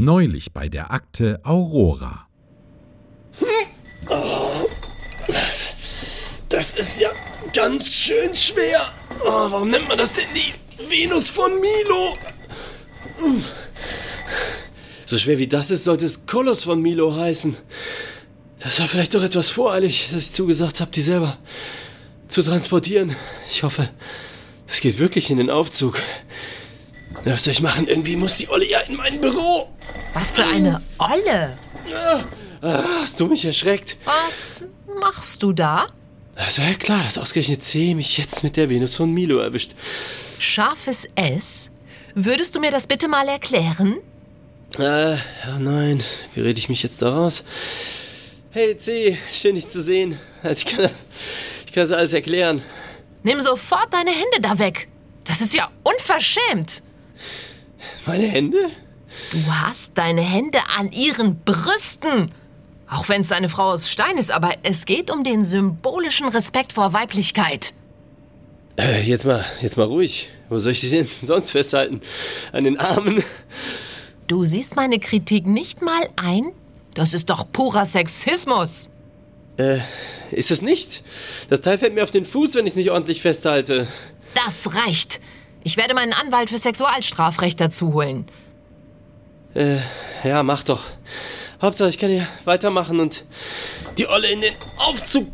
Neulich bei der Akte Aurora. Oh, das, das ist ja ganz schön schwer. Oh, warum nennt man das denn die Venus von Milo? So schwer wie das ist, sollte es Koloss von Milo heißen. Das war vielleicht doch etwas voreilig, dass ich zugesagt habe, die selber zu transportieren. Ich hoffe, das geht wirklich in den Aufzug. Was soll ich machen? Irgendwie muss die Olle ja in mein Büro. Was für eine Olle? Hast du mich erschreckt? Was machst du da? Es war ja klar, dass ausgerechnet C mich jetzt mit der Venus von Milo erwischt. Scharfes S? Würdest du mir das bitte mal erklären? Äh, ja, nein. Wie rede ich mich jetzt da raus? Hey C, schön dich zu sehen. Also ich kann das, ich kann das alles erklären. Nimm sofort deine Hände da weg. Das ist ja unverschämt. Meine Hände? Du hast deine Hände an ihren Brüsten. Auch wenn es eine Frau aus Stein ist, aber es geht um den symbolischen Respekt vor Weiblichkeit. Äh, jetzt mal, jetzt mal ruhig. Wo soll ich sie denn sonst festhalten? An den Armen? Du siehst meine Kritik nicht mal ein? Das ist doch purer Sexismus. Äh, ist es nicht? Das Teil fällt mir auf den Fuß, wenn ich es nicht ordentlich festhalte. Das reicht. Ich werde meinen Anwalt für Sexualstrafrecht dazu holen. Äh, ja, mach doch. Hauptsache, ich kann hier weitermachen und die Olle in den Aufzug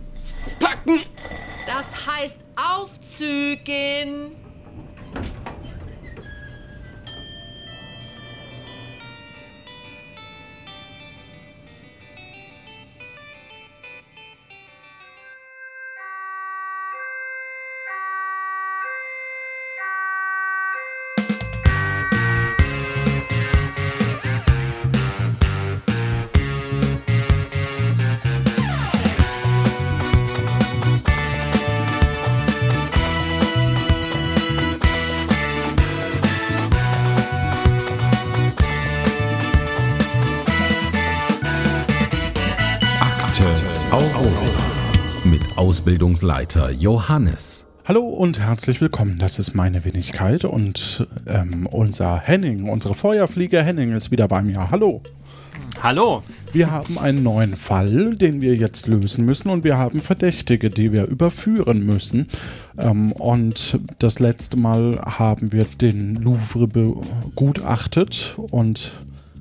packen. Das heißt aufzügen. Ausbildungsleiter Johannes. Hallo und herzlich willkommen. Das ist meine Wenigkeit und ähm, unser Henning, unsere Feuerflieger Henning ist wieder bei mir. Hallo. Hallo. Wir haben einen neuen Fall, den wir jetzt lösen müssen und wir haben Verdächtige, die wir überführen müssen. Ähm, und das letzte Mal haben wir den Louvre begutachtet und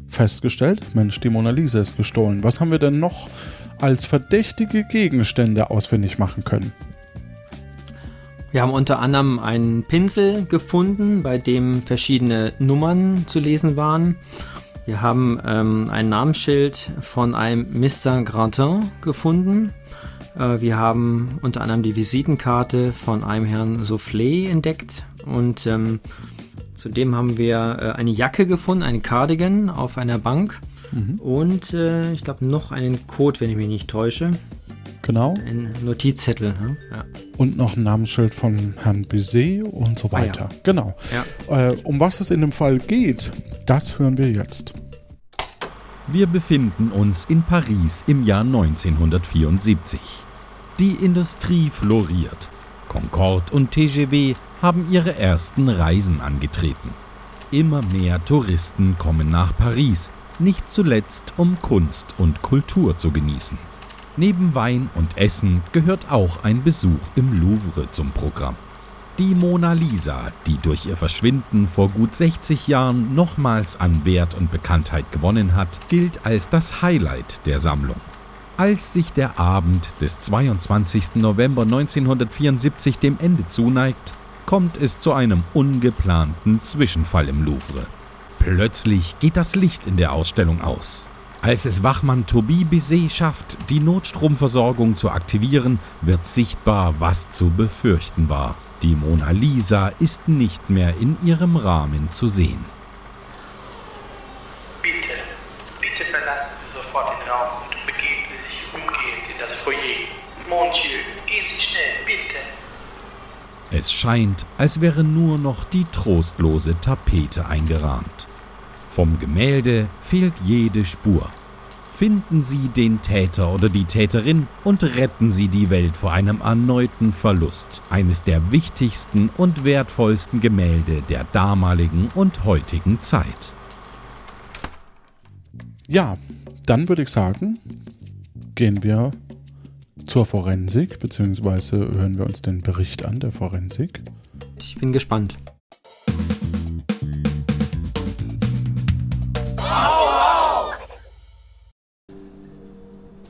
festgestellt, Mensch, die Mona Lisa ist gestohlen. Was haben wir denn noch als verdächtige Gegenstände ausfindig machen können. Wir haben unter anderem einen Pinsel gefunden, bei dem verschiedene Nummern zu lesen waren. Wir haben ähm, ein Namensschild von einem Mr. Grantin gefunden. Äh, wir haben unter anderem die Visitenkarte von einem Herrn Soufflé entdeckt. Und ähm, zudem haben wir äh, eine Jacke gefunden, einen Cardigan auf einer Bank. Mhm. Und äh, ich glaube noch einen Code, wenn ich mich nicht täusche. Genau. Ein Notizzettel. Ne? Ja. Und noch ein Namensschild von Herrn Bizet und so weiter. Ah, ja. Genau. Ja. Äh, um was es in dem Fall geht, das hören wir jetzt. Wir befinden uns in Paris im Jahr 1974. Die Industrie floriert. Concorde und TGV haben ihre ersten Reisen angetreten. Immer mehr Touristen kommen nach Paris, nicht zuletzt um Kunst und Kultur zu genießen. Neben Wein und Essen gehört auch ein Besuch im Louvre zum Programm. Die Mona Lisa, die durch ihr Verschwinden vor gut 60 Jahren nochmals an Wert und Bekanntheit gewonnen hat, gilt als das Highlight der Sammlung. Als sich der Abend des 22. November 1974 dem Ende zuneigt, kommt es zu einem ungeplanten Zwischenfall im Louvre. Plötzlich geht das Licht in der Ausstellung aus. Als es Wachmann Tobi Bizet schafft, die Notstromversorgung zu aktivieren, wird sichtbar, was zu befürchten war. Die Mona Lisa ist nicht mehr in ihrem Rahmen zu sehen. Bitte, bitte verlassen Sie sofort den Raum und begeben Sie sich umgehend in das Foyer. Monsieur, gehen Sie schnell, bitte. Es scheint, als wäre nur noch die trostlose Tapete eingerahmt. Vom Gemälde fehlt jede Spur. Finden Sie den Täter oder die Täterin und retten Sie die Welt vor einem erneuten Verlust eines der wichtigsten und wertvollsten Gemälde der damaligen und heutigen Zeit. Ja, dann würde ich sagen, gehen wir zur Forensik, beziehungsweise hören wir uns den Bericht an der Forensik. Ich bin gespannt.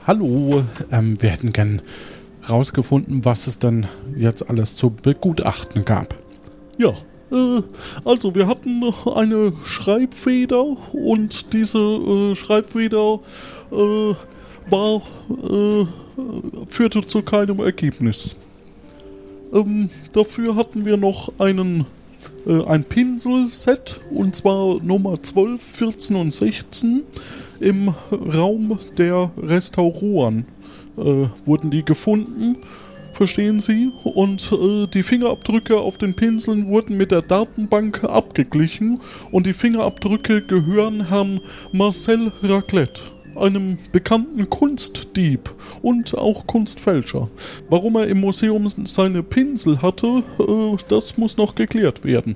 Hallo, ähm, wir hätten gern rausgefunden, was es dann jetzt alles zu begutachten gab. Ja, äh, also wir hatten eine Schreibfeder und diese äh, Schreibfeder äh, war, äh, führte zu keinem Ergebnis. Ähm, dafür hatten wir noch einen äh, ein Pinselset und zwar Nummer 12, 14 und 16 im Raum der Restauroren äh, wurden die gefunden, verstehen Sie? Und äh, die Fingerabdrücke auf den Pinseln wurden mit der Datenbank abgeglichen und die Fingerabdrücke gehören Herrn Marcel Raclette, einem bekannten Kunstdieb und auch Kunstfälscher. Warum er im Museum seine Pinsel hatte, äh, das muss noch geklärt werden.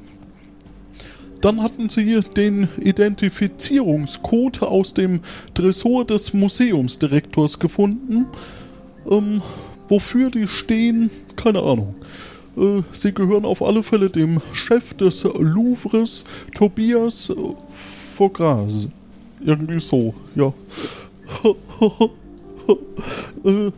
Dann hatten sie den Identifizierungscode aus dem Tresor des Museumsdirektors gefunden. Ähm, wofür die stehen, keine Ahnung. Äh, sie gehören auf alle Fälle dem Chef des Louvres, Tobias Fogras. Irgendwie so, ja. äh,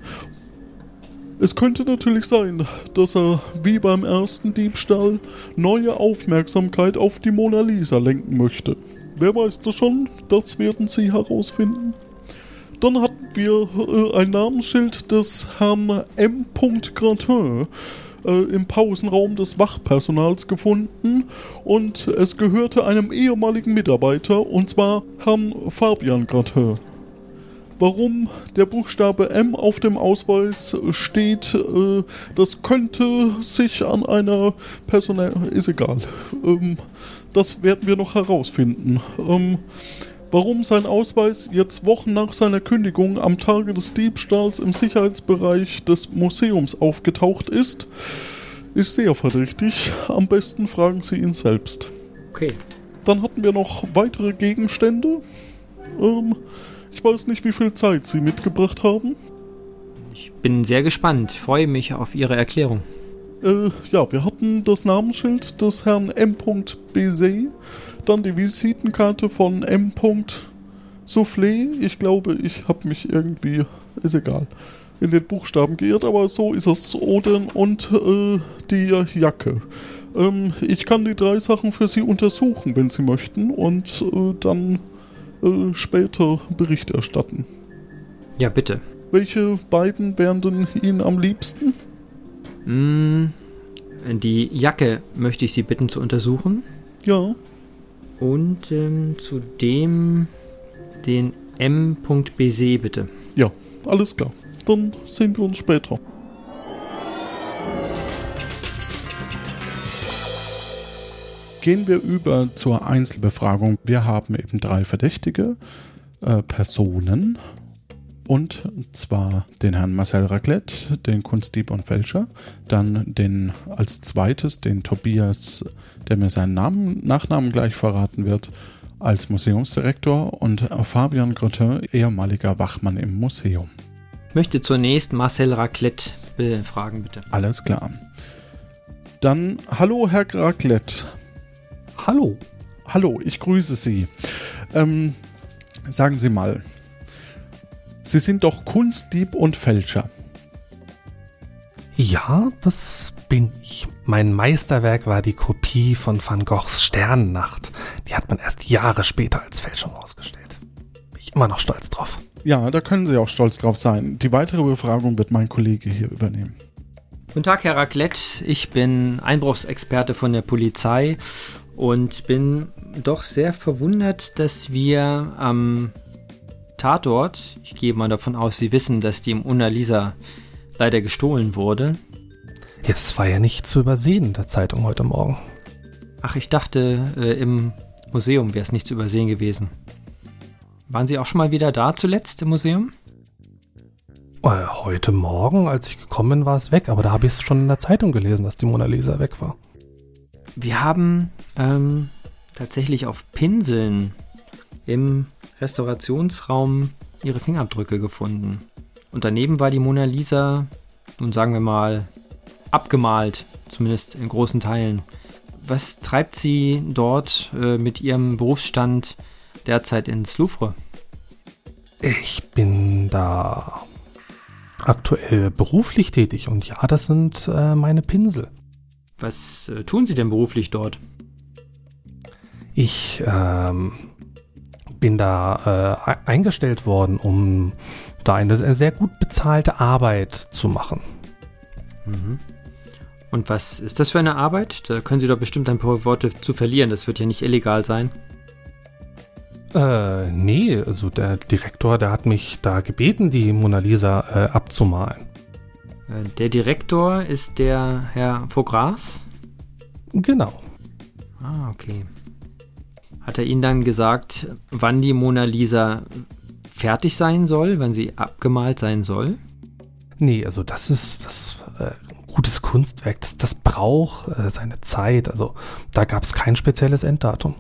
es könnte natürlich sein, dass er wie beim ersten Diebstahl neue Aufmerksamkeit auf die Mona Lisa lenken möchte. Wer weiß das schon? Das werden Sie herausfinden. Dann hatten wir äh, ein Namensschild des Herrn M. Gratin äh, im Pausenraum des Wachpersonals gefunden und es gehörte einem ehemaligen Mitarbeiter und zwar Herrn Fabian Gratin. Warum der Buchstabe M auf dem Ausweis steht, äh, das könnte sich an einer Personal... ist egal. Ähm, das werden wir noch herausfinden. Ähm, warum sein Ausweis jetzt Wochen nach seiner Kündigung am Tage des Diebstahls im Sicherheitsbereich des Museums aufgetaucht ist, ist sehr verdächtig. Am besten fragen Sie ihn selbst. Okay. Dann hatten wir noch weitere Gegenstände. Ähm, ich weiß nicht, wie viel Zeit Sie mitgebracht haben. Ich bin sehr gespannt. Freue mich auf Ihre Erklärung. Äh, ja, wir hatten das Namensschild des Herrn M. Bese, dann die Visitenkarte von M. Soufflé. Ich glaube, ich habe mich irgendwie, ist egal, in den Buchstaben geirrt, aber so ist es. Odin und äh, die Jacke. Ähm, ich kann die drei Sachen für Sie untersuchen, wenn Sie möchten, und äh, dann äh, später Bericht erstatten. Ja, bitte. Welche beiden wären denn Ihnen am liebsten? Mm, die Jacke möchte ich Sie bitten zu untersuchen. Ja. Und ähm, zudem den M.bc bitte. Ja, alles klar. Dann sehen wir uns später. Gehen wir über zur Einzelbefragung. Wir haben eben drei verdächtige äh, Personen. Und zwar den Herrn Marcel Raclette, den Kunstdieb und Fälscher. Dann den als zweites den Tobias, der mir seinen Namen, Nachnamen gleich verraten wird, als Museumsdirektor. Und Fabian Grottin, ehemaliger Wachmann im Museum. Ich möchte zunächst Marcel Raclette befragen, bitte. Alles klar. Dann, hallo Herr Raclette. Hallo. Hallo, ich grüße Sie. Ähm, sagen Sie mal, Sie sind doch Kunstdieb und Fälscher. Ja, das bin ich. Mein Meisterwerk war die Kopie von Van Goghs Sternennacht. Die hat man erst Jahre später als Fälschung ausgestellt. Bin ich immer noch stolz drauf. Ja, da können Sie auch stolz drauf sein. Die weitere Befragung wird mein Kollege hier übernehmen. Guten Tag, Herr Raclette. Ich bin Einbruchsexperte von der Polizei und bin doch sehr verwundert, dass wir am Tatort, ich gehe mal davon aus, Sie wissen, dass die Mona Lisa leider gestohlen wurde. Jetzt war ja nicht zu übersehen in der Zeitung heute Morgen. Ach, ich dachte, äh, im Museum wäre es nicht zu übersehen gewesen. Waren Sie auch schon mal wieder da zuletzt im Museum? Äh, heute Morgen, als ich gekommen bin, war es weg, aber da habe ich es schon in der Zeitung gelesen, dass die Mona Lisa weg war. Wir haben ähm, tatsächlich auf Pinseln im Restaurationsraum ihre Fingerabdrücke gefunden. Und daneben war die Mona Lisa, nun sagen wir mal, abgemalt, zumindest in großen Teilen. Was treibt sie dort äh, mit ihrem Berufsstand derzeit ins Louvre? Ich bin da aktuell beruflich tätig und ja, das sind äh, meine Pinsel. Was äh, tun Sie denn beruflich dort? Ich ähm, bin da äh, eingestellt worden, um da eine sehr gut bezahlte Arbeit zu machen. Mhm. Und was ist das für eine Arbeit? Da können Sie doch bestimmt ein paar Worte zu verlieren. Das wird ja nicht illegal sein. Äh, nee, also der Direktor, der hat mich da gebeten, die Mona Lisa äh, abzumalen. Äh, der Direktor ist der Herr Vogras? Genau. Ah, okay. Hat er Ihnen dann gesagt, wann die Mona Lisa fertig sein soll, wann sie abgemalt sein soll? Nee, also das ist das äh, gutes Kunstwerk, das, das braucht äh, seine Zeit. Also da gab es kein spezielles Enddatum.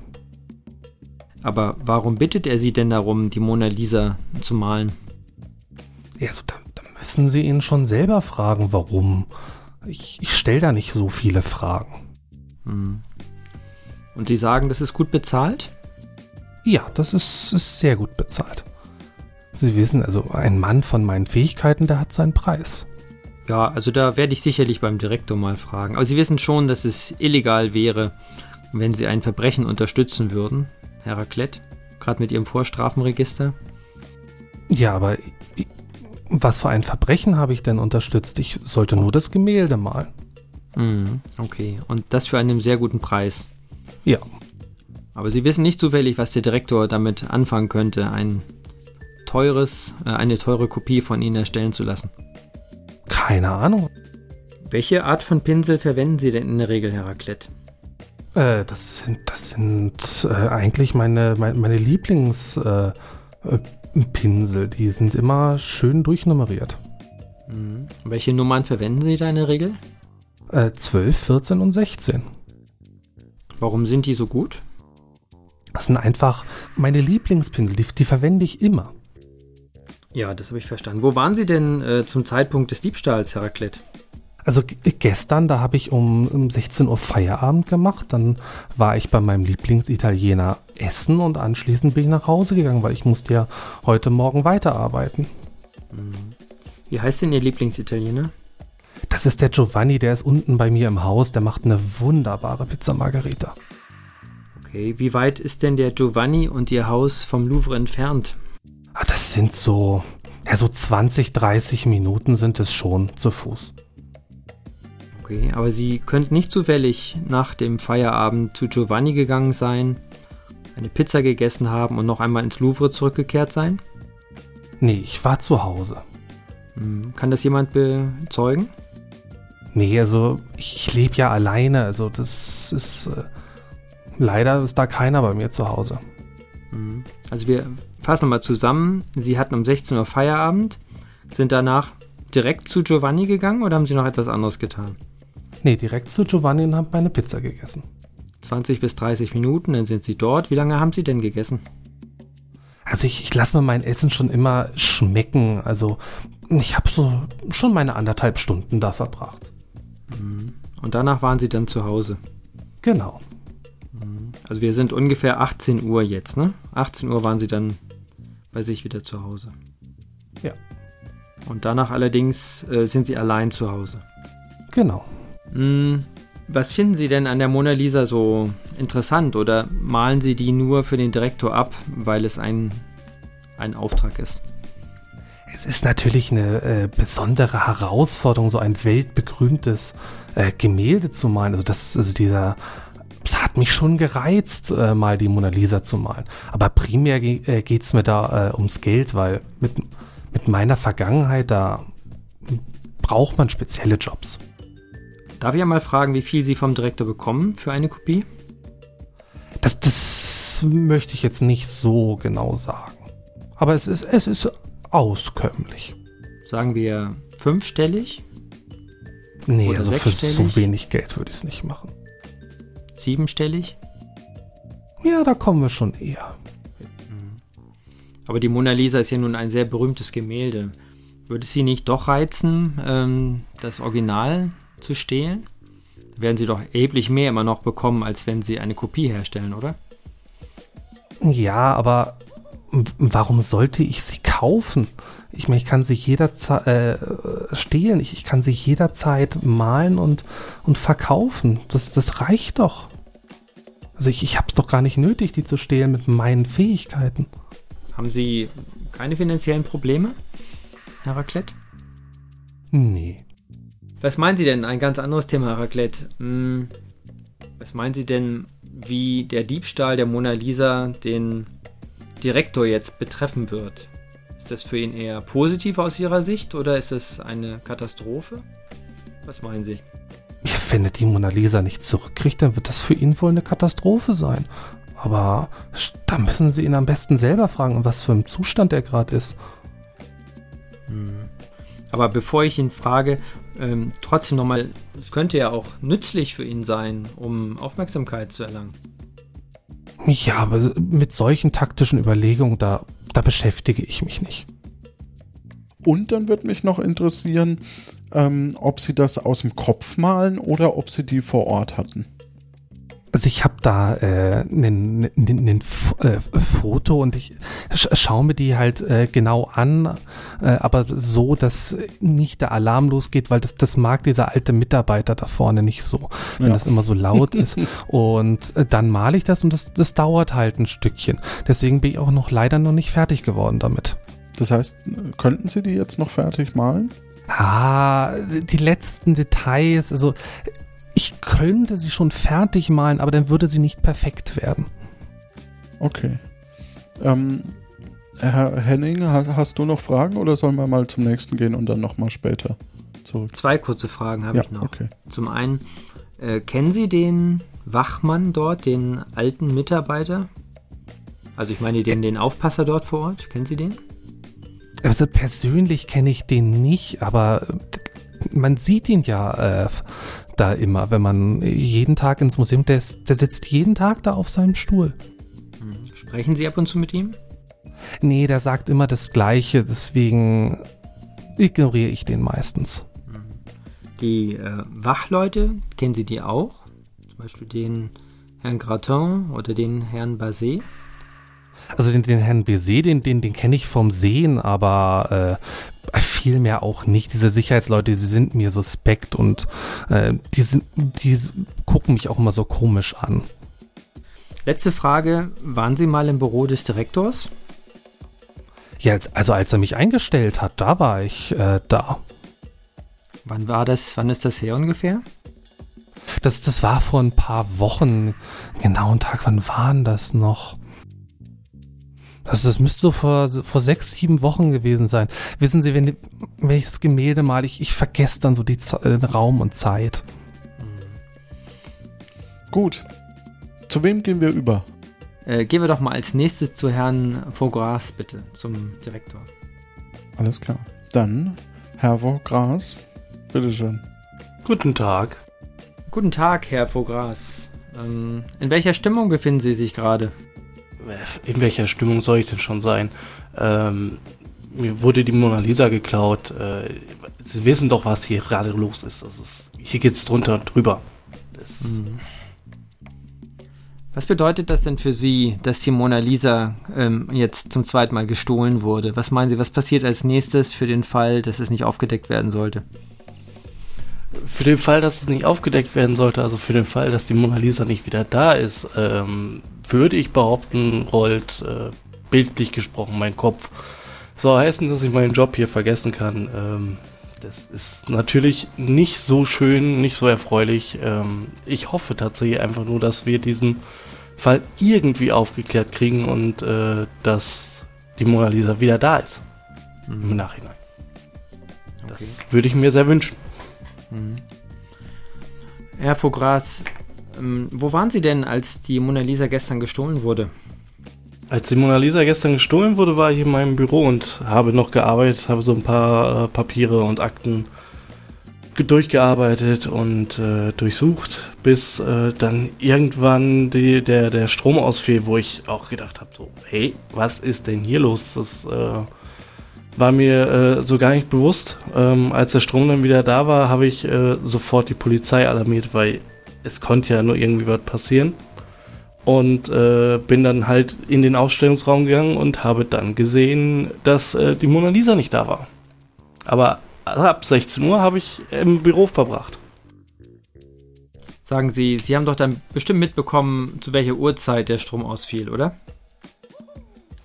Aber warum bittet er Sie denn darum, die Mona Lisa zu malen? Ja, also da, da müssen Sie ihn schon selber fragen, warum. Ich, ich stelle da nicht so viele Fragen. Hm. Und Sie sagen, das ist gut bezahlt? Ja, das ist, ist sehr gut bezahlt. Sie wissen, also ein Mann von meinen Fähigkeiten, der hat seinen Preis. Ja, also da werde ich sicherlich beim Direktor mal fragen. Aber Sie wissen schon, dass es illegal wäre, wenn Sie ein Verbrechen unterstützen würden, Herr Raclette, gerade mit Ihrem Vorstrafenregister. Ja, aber was für ein Verbrechen habe ich denn unterstützt? Ich sollte nur das Gemälde malen. Mm, okay, und das für einen sehr guten Preis. Ja. Aber Sie wissen nicht zufällig, was der Direktor damit anfangen könnte, ein teures, äh, eine teure Kopie von Ihnen erstellen zu lassen. Keine Ahnung. Welche Art von Pinsel verwenden Sie denn in der Regel, Herr Raclette? Äh, das sind, das sind äh, eigentlich meine, meine, meine Lieblingspinsel. Äh, Die sind immer schön durchnummeriert. Mhm. Welche Nummern verwenden Sie da in der Regel? Äh, 12, 14 und 16. Warum sind die so gut? Das sind einfach meine Lieblingspinsel, die, die verwende ich immer. Ja, das habe ich verstanden. Wo waren Sie denn äh, zum Zeitpunkt des Diebstahls, Herr Raclette? Also gestern, da habe ich um, um 16 Uhr Feierabend gemacht. Dann war ich bei meinem Lieblingsitaliener essen und anschließend bin ich nach Hause gegangen, weil ich musste ja heute Morgen weiterarbeiten. Mhm. Wie heißt denn Ihr Lieblingsitaliener? Das ist der Giovanni, der ist unten bei mir im Haus. Der macht eine wunderbare Pizza Margarita. Okay, wie weit ist denn der Giovanni und Ihr Haus vom Louvre entfernt? Ah, das sind so, ja, so 20, 30 Minuten sind es schon zu Fuß. Okay, aber Sie könnten nicht zufällig nach dem Feierabend zu Giovanni gegangen sein, eine Pizza gegessen haben und noch einmal ins Louvre zurückgekehrt sein? Nee, ich war zu Hause. Hm, kann das jemand bezeugen? Nee, also ich, ich lebe ja alleine, also das ist... Äh, leider ist da keiner bei mir zu Hause. Hm, also wir fassen nochmal zusammen. Sie hatten um 16 Uhr Feierabend, sind danach direkt zu Giovanni gegangen oder haben Sie noch etwas anderes getan? Nee, direkt zu Giovanni und haben meine Pizza gegessen. 20 bis 30 Minuten, dann sind Sie dort. Wie lange haben Sie denn gegessen? Also ich, ich lasse mir mein Essen schon immer schmecken. Also ich habe so schon meine anderthalb Stunden da verbracht. Mhm. Und danach waren Sie dann zu Hause? Genau. Mhm. Also wir sind ungefähr 18 Uhr jetzt, ne? 18 Uhr waren Sie dann bei sich wieder zu Hause. Ja. Und danach allerdings äh, sind Sie allein zu Hause. Genau. Hm, was finden Sie denn an der Mona Lisa so interessant oder malen Sie die nur für den Direktor ab, weil es ein, ein Auftrag ist? Es ist natürlich eine äh, besondere Herausforderung, so ein weltberühmtes äh, Gemälde zu malen. Also das, also dieser, es hat mich schon gereizt, äh, mal die Mona Lisa zu malen. Aber primär ge äh, geht es mir da äh, ums Geld, weil mit, mit meiner Vergangenheit, da braucht man spezielle Jobs. Darf ich einmal fragen, wie viel Sie vom Direktor bekommen für eine Kopie? Das, das möchte ich jetzt nicht so genau sagen. Aber es ist, es ist auskömmlich. Sagen wir fünfstellig? Nee, Oder also für so wenig Geld würde ich es nicht machen. Siebenstellig? Ja, da kommen wir schon eher. Aber die Mona Lisa ist ja nun ein sehr berühmtes Gemälde. Würde es Sie nicht doch reizen, ähm, das Original zu stehlen? Werden Sie doch erheblich mehr immer noch bekommen, als wenn Sie eine Kopie herstellen, oder? Ja, aber warum sollte ich sie kaufen? Ich meine, ich kann sie jederzeit äh, stehlen, ich, ich kann sie jederzeit malen und, und verkaufen. Das, das reicht doch. Also ich, ich habe es doch gar nicht nötig, die zu stehlen mit meinen Fähigkeiten. Haben Sie keine finanziellen Probleme, Herr Raclette? Nee. Was meinen Sie denn? Ein ganz anderes Thema, Raclette. Hm, was meinen Sie denn, wie der Diebstahl der Mona Lisa den Direktor jetzt betreffen wird? Ist das für ihn eher positiv aus Ihrer Sicht oder ist es eine Katastrophe? Was meinen Sie? Ja, wenn er die Mona Lisa nicht zurückkriegt, dann wird das für ihn wohl eine Katastrophe sein. Aber da müssen Sie ihn am besten selber fragen, in was für einem Zustand er gerade ist. Aber bevor ich ihn frage, ähm, trotzdem nochmal, es könnte ja auch nützlich für ihn sein, um Aufmerksamkeit zu erlangen. Ja, aber mit solchen taktischen Überlegungen, da, da beschäftige ich mich nicht. Und dann wird mich noch interessieren, ähm, ob sie das aus dem Kopf malen oder ob sie die vor Ort hatten. Also ich habe da äh, ein äh, Foto und ich sch schaue mir die halt äh, genau an, äh, aber so, dass nicht der Alarm losgeht, weil das, das mag dieser alte Mitarbeiter da vorne nicht so, wenn Ja. das immer so laut ist. Und äh, dann male ich das und das, das dauert halt ein Stückchen. Deswegen bin ich auch noch leider noch nicht fertig geworden damit. Das heißt, könnten sie die jetzt noch fertig malen? Ah, die letzten Details, also ich könnte sie schon fertig malen, aber dann würde sie nicht perfekt werden. Okay. Ähm, Herr Henning, ha- hast du noch Fragen oder sollen wir mal zum nächsten gehen und dann nochmal später zurück? Zwei kurze Fragen habe Ja, ich noch. okay. Zum einen, äh, kennen Sie den Wachmann dort, den alten Mitarbeiter? Also ich meine den, den Aufpasser dort vor Ort. Kennen Sie den? Also persönlich kenne ich den nicht, aber man sieht ihn ja äh, da immer, wenn man jeden Tag ins Museum, der, ist, der sitzt jeden Tag da auf seinem Stuhl. Sprechen Sie ab und zu mit ihm? Nee, der sagt immer das Gleiche, deswegen ignoriere ich den meistens. Die äh, Wachleute, kennen Sie die auch? Zum Beispiel den Herrn Gratin oder den Herrn Basset? Also den, den Herrn Bézet, den, den, den kenne ich vom Sehen, aber äh, viel mehr auch nicht. Diese Sicherheitsleute, die sind mir suspekt und äh, die, sind, die gucken mich auch immer so komisch an. Letzte Frage, waren Sie mal im Büro des Direktors? Ja, als, also als er mich eingestellt hat, da war ich äh, da. Wann war das, wann ist das her ungefähr? Das, das war vor ein paar Wochen. Genauen Tag, wann waren das noch? Das, das müsste so vor, vor sechs, sieben Wochen gewesen sein. Wissen Sie, wenn, wenn ich das Gemälde male, ich, ich vergesse dann so die Z äh, Raum und Zeit. Gut. Zu wem gehen wir über? Äh, gehen wir doch mal als nächstes zu Herrn Vogras, bitte, zum Direktor. Alles klar. Dann Herr Gras. Bitteschön. Guten Tag. Guten Tag, Herr Vogras. Ähm, in welcher Stimmung befinden Sie sich gerade? In welcher Stimmung soll ich denn schon sein? Ähm, mir wurde die Mona Lisa geklaut. Äh, Sie wissen doch, was hier gerade los ist. Das ist hier geht's drunter und drüber. Das, Was bedeutet das denn für Sie, dass die Mona Lisa ähm, jetzt zum zweiten Mal gestohlen wurde? Was meinen Sie, was passiert als nächstes für den Fall, dass es nicht aufgedeckt werden sollte? Für den Fall, dass es nicht aufgedeckt werden sollte, also für den Fall, dass die Mona Lisa nicht wieder da ist, ähm, würde ich behaupten, rollt äh, bildlich gesprochen mein Kopf. Soll heißen, dass ich meinen Job hier vergessen kann. Ähm, das ist natürlich nicht so schön, nicht so erfreulich. Ähm, ich hoffe tatsächlich einfach nur, dass wir diesen Fall irgendwie aufgeklärt kriegen und äh, dass die Mona Lisa wieder da ist. Im Nachhinein. Das würde ich mir sehr wünschen. Herr Vogras, ähm, wo waren Sie denn, als die Mona Lisa gestern gestohlen wurde? Als die Mona Lisa gestern gestohlen wurde, war ich in meinem Büro und habe noch gearbeitet, habe so ein paar äh, Papiere und Akten ge- durchgearbeitet und äh, durchsucht, bis äh, dann irgendwann die, der, der Strom ausfiel, wo ich auch gedacht habe, so, hey, was ist denn hier los? Das äh, war mir äh, so gar nicht bewusst. Ähm, als der Strom dann wieder da war, habe ich äh, sofort die Polizei alarmiert, weil es konnte ja nur irgendwie was passieren. Und äh, bin dann halt in den Ausstellungsraum gegangen und habe dann gesehen, dass äh, die Mona Lisa nicht da war. Aber ab 16 Uhr habe ich im Büro verbracht. Sagen Sie, Sie haben doch dann bestimmt mitbekommen, zu welcher Uhrzeit der Strom ausfiel, oder?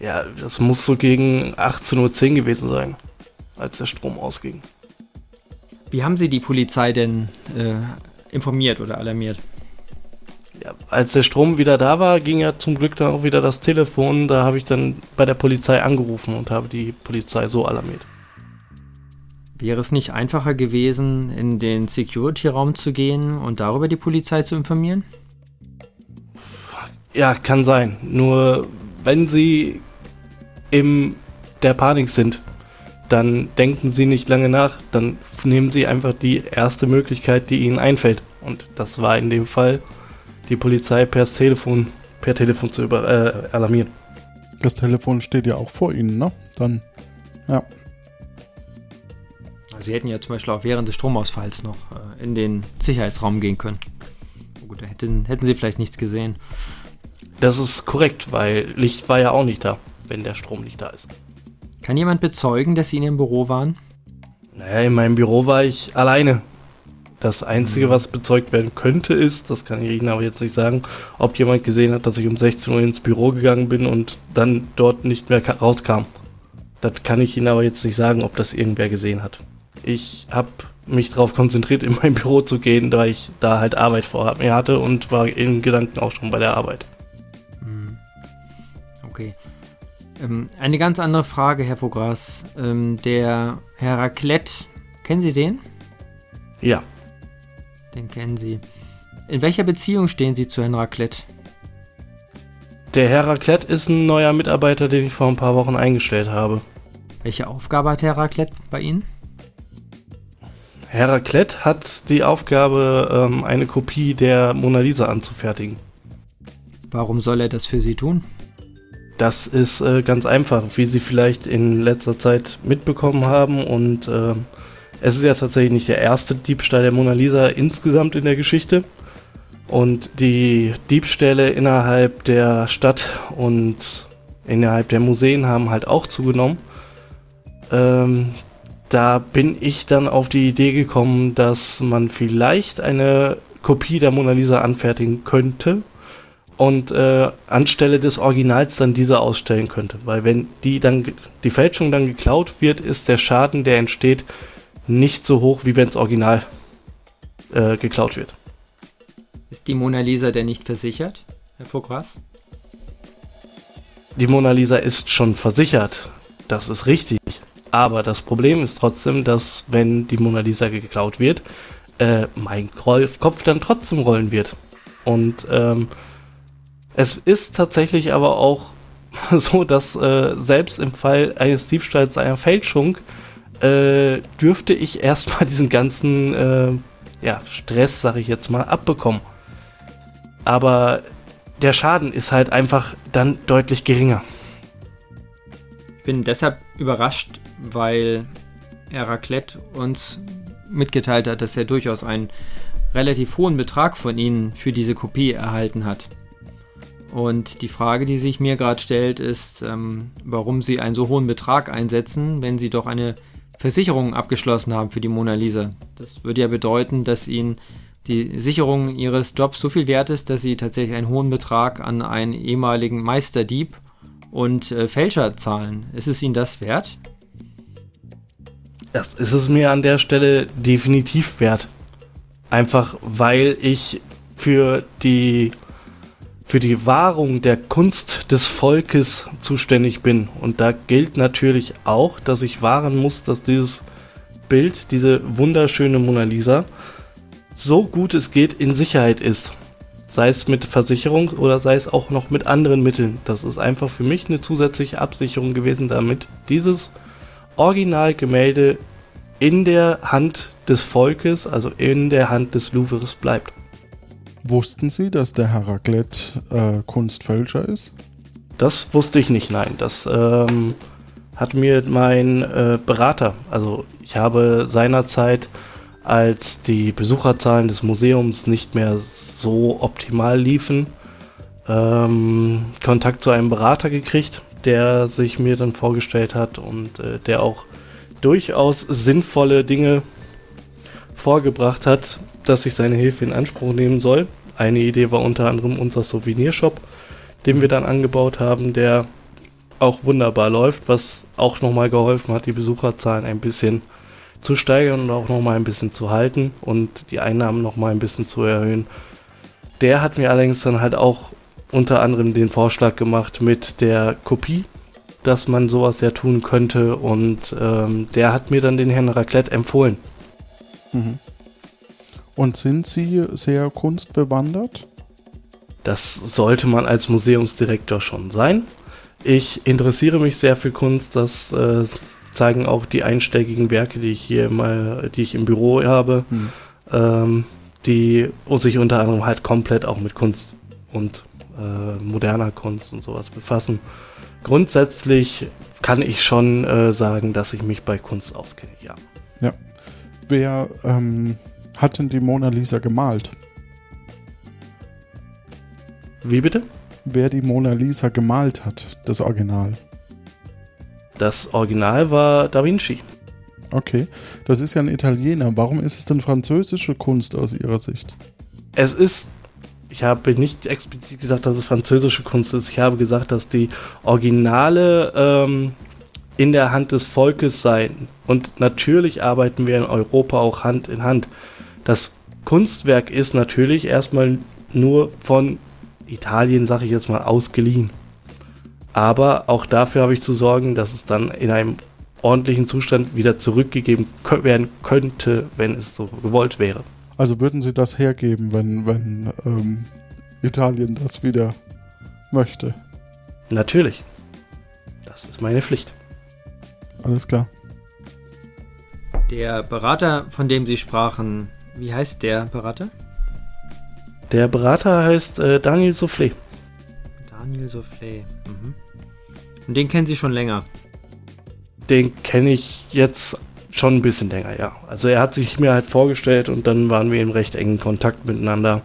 Ja, das muss so gegen 18.10 Uhr gewesen sein, als der Strom ausging. Wie haben Sie die Polizei denn äh, informiert oder alarmiert? Ja, als der Strom wieder da war, ging ja zum Glück dann auch wieder das Telefon. Da habe ich dann bei der Polizei angerufen und habe die Polizei so alarmiert. Wäre es nicht einfacher gewesen, in den Security-Raum zu gehen und darüber die Polizei zu informieren? Ja, kann sein. Nur wenn sie in der Panik sind, dann denken sie nicht lange nach. Dann nehmen sie einfach die erste Möglichkeit, die ihnen einfällt. Und das war in dem Fall, die Polizei per Telefon, per Telefon zu über, äh, alarmieren. Das Telefon steht ja auch vor Ihnen, ne? Dann, ja. Also Sie hätten ja zum Beispiel auch während des Stromausfalls noch äh, in den Sicherheitsraum gehen können. Oh Gut, da hätten, hätten Sie vielleicht nichts gesehen. Das ist korrekt, weil Licht war ja auch nicht da, wenn der Strom nicht da ist. Kann jemand bezeugen, dass Sie in Ihrem Büro waren? Naja, in meinem Büro war ich alleine. Das Einzige, was bezeugt werden könnte, ist, das kann ich Ihnen aber jetzt nicht sagen, ob jemand gesehen hat, dass ich um 16 Uhr ins Büro gegangen bin und dann dort nicht mehr ka- rauskam. Das kann ich Ihnen aber jetzt nicht sagen, ob das irgendwer gesehen hat. Ich habe mich darauf konzentriert, in mein Büro zu gehen, da ich da halt Arbeit vor mir hatte und war in Gedanken auch schon bei der Arbeit. Hm. Okay. Ähm, eine ganz andere Frage, Herr Vogras. Ähm, der Heraklet, kennen Sie den? Ja, Den kennen Sie. In welcher Beziehung stehen Sie zu Herrn Raclette? der Heraklet ist ein neuer Mitarbeiter, den ich vor ein paar Wochen eingestellt habe. Welche Aufgabe hat Herr Raclette bei Ihnen? Heraklet hat die Aufgabe, ähm, eine Kopie der Mona Lisa anzufertigen. Warum soll er das für Sie tun? Das ist äh, ganz einfach, wie Sie vielleicht in letzter Zeit mitbekommen haben. Und ähm, es ist ja tatsächlich nicht der erste Diebstahl der Mona Lisa insgesamt in der Geschichte. Und die Diebstähle innerhalb der Stadt und innerhalb der Museen haben halt auch zugenommen. Ähm, da bin ich dann auf die Idee gekommen, dass man vielleicht eine Kopie der Mona Lisa anfertigen könnte und äh, anstelle des Originals dann diese ausstellen könnte. Weil wenn die dann die Fälschung dann geklaut wird, ist der Schaden, der entsteht, nicht so hoch, wie wenn das Original äh, geklaut wird. Ist die Mona Lisa denn nicht versichert, Herr Vogras? Die Mona Lisa ist schon versichert, das ist richtig. Aber das Problem ist trotzdem, dass wenn die Mona Lisa geklaut wird, äh, mein Kopf dann trotzdem rollen wird. Und ähm, es ist tatsächlich aber auch so, dass äh, selbst im Fall eines Diebstahls einer Fälschung äh, dürfte ich erstmal diesen ganzen äh, ja, Stress, sag ich jetzt mal, abbekommen. Aber der Schaden ist halt einfach dann deutlich geringer. Ich bin deshalb überrascht, weil Herr Raclette uns mitgeteilt hat, dass er durchaus einen relativ hohen Betrag von Ihnen für diese Kopie erhalten hat. Und die Frage, die sich mir gerade stellt, ist, ähm, warum Sie einen so hohen Betrag einsetzen, wenn Sie doch eine Versicherung abgeschlossen haben für die Mona Lisa. Das würde ja bedeuten, dass Ihnen die Sicherung Ihres Jobs so viel wert ist, dass Sie tatsächlich einen hohen Betrag an einen ehemaligen Meisterdieb und äh, Fälscher zahlen. Ist es Ihnen das wert? Das ist es mir an der Stelle definitiv wert. Einfach weil ich für die für die Wahrung der Kunst des Volkes zuständig bin. Und da gilt natürlich auch, dass ich wahren muss, dass dieses Bild, diese wunderschöne Mona Lisa, so gut es geht in Sicherheit ist. Sei es mit Versicherung oder sei es auch noch mit anderen Mitteln. Das ist einfach für mich eine zusätzliche Absicherung gewesen, damit dieses Originalgemälde in der Hand des Volkes, also in der Hand des Louvres bleibt. Wussten Sie, dass der Heraklet äh, Kunstfälscher ist? Das wusste ich nicht, nein. Das ähm, hat mir mein äh, Berater, also ich habe seinerzeit, als die Besucherzahlen des Museums nicht mehr so optimal liefen, ähm, Kontakt zu einem Berater gekriegt, der sich mir dann vorgestellt hat und äh, der auch durchaus sinnvolle Dinge vorgebracht hat, dass ich seine Hilfe in Anspruch nehmen soll. Eine Idee war unter anderem unser Souvenirshop, den wir dann angebaut haben, der auch wunderbar läuft, was auch nochmal geholfen hat, die Besucherzahlen ein bisschen zu steigern und auch nochmal ein bisschen zu halten und die Einnahmen nochmal ein bisschen zu erhöhen. Der hat mir allerdings dann halt auch unter anderem den Vorschlag gemacht mit der Kopie, dass man sowas ja tun könnte und ähm, der hat mir dann den Herrn Raclette empfohlen. Mhm. Und sind Sie sehr kunstbewandert? Das sollte man als Museumsdirektor schon sein. Ich interessiere mich sehr für Kunst, das äh, zeigen auch die einsteigigen Werke, die ich hier mal, die ich im Büro habe, Hm. ähm, die sich unter anderem halt komplett auch mit Kunst und äh, moderner Kunst und sowas befassen. Grundsätzlich kann ich schon äh, sagen, dass ich mich bei Kunst auskenne, ja. Wer ähm, hat denn die Mona Lisa gemalt? Wie bitte? Wer die Mona Lisa gemalt hat, das Original. Das Original war Da Vinci. Okay, das ist ja ein Italiener. Warum ist es denn französische Kunst aus Ihrer Sicht? Es ist, ich habe nicht explizit gesagt, dass es französische Kunst ist. Ich habe gesagt, dass die Originale ähm, in der Hand des Volkes seien. Und natürlich arbeiten wir in Europa auch Hand in Hand. Das Kunstwerk ist natürlich erstmal nur von Italien, sage ich jetzt mal, ausgeliehen. Aber auch dafür habe ich zu sorgen, dass es dann in einem ordentlichen Zustand wieder zurückgegeben werden könnte, wenn es so gewollt wäre. Also würden Sie das hergeben, wenn, wenn ähm, Italien das wieder möchte? Natürlich. Das ist meine Pflicht. Alles klar. Der Berater, von dem Sie sprachen, wie heißt der Berater? Der Berater heißt äh, Daniel Soufflé. Daniel Soufflé. Mhm. Und den kennen Sie schon länger. Den kenne ich jetzt schon ein bisschen länger, ja. Also er hat sich mir halt vorgestellt und dann waren wir in recht engen Kontakt miteinander.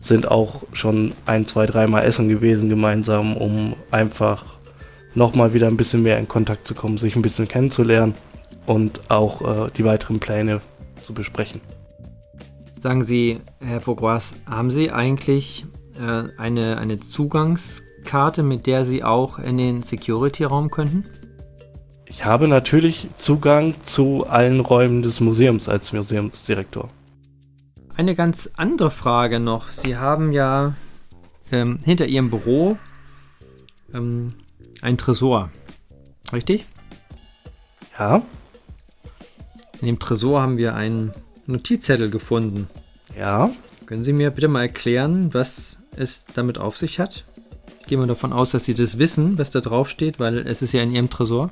Sind auch schon ein, zwei, dreimal essen gewesen gemeinsam, um einfach nochmal wieder ein bisschen mehr in Kontakt zu kommen, sich ein bisschen kennenzulernen und auch äh, die weiteren Pläne zu besprechen. Sagen Sie, Herr Vaugois, haben Sie eigentlich äh, eine, eine Zugangskarte, mit der Sie auch in den Security-Raum könnten? Ich habe natürlich Zugang zu allen Räumen des Museums als Museumsdirektor. Eine ganz andere Frage noch. Sie haben ja ähm, hinter Ihrem Büro ähm, ein Tresor. Richtig? Ja, In dem Tresor haben wir einen Notizzettel gefunden. ja. Können Sie mir bitte mal erklären, was es damit auf sich hat? Ich gehe mal davon aus, dass Sie das wissen, was da drauf steht, weil es ist ja in Ihrem Tresor.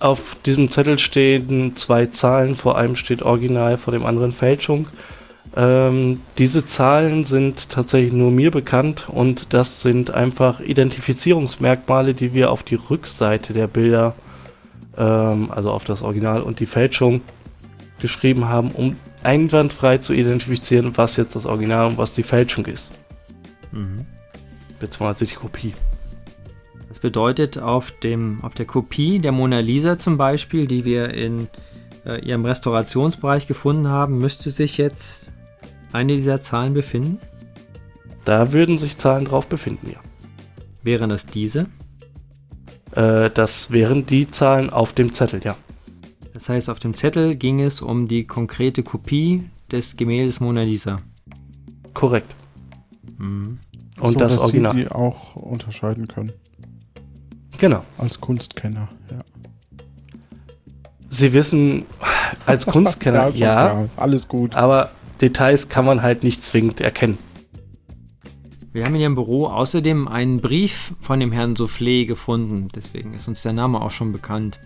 Auf diesem Zettel stehen zwei Zahlen, vor einem steht Original, vor dem anderen Fälschung. Ähm, diese Zahlen sind tatsächlich nur mir bekannt und das sind einfach Identifizierungsmerkmale, die wir auf die Rückseite der Bilder, ähm, also auf das Original und die Fälschung, geschrieben haben, um einwandfrei zu identifizieren, was jetzt das Original und was die Fälschung ist. Beziehungsweise die Kopie. Das bedeutet, auf, dem, auf der Kopie der Mona Lisa zum Beispiel, die wir in äh, Ihrem Restaurationsbereich gefunden haben, müsste sich jetzt eine dieser Zahlen befinden. Da würden sich Zahlen drauf befinden, ja. Wären das diese? Äh, das wären die Zahlen auf dem Zettel, ja. Das heißt, auf dem Zettel ging es um die konkrete Kopie des Gemäldes Mona Lisa. Korrekt. Mhm. Und so, das dass Original. Sie die auch unterscheiden können. Genau. Als Kunstkenner. Ja, Sie wissen, als Kunstkenner, ja, klar. Alles gut. aber Details kann man halt nicht zwingend erkennen. Wir haben in Ihrem Büro außerdem einen Brief von dem Herrn Soufflé gefunden. Deswegen ist uns der Name auch schon bekannt.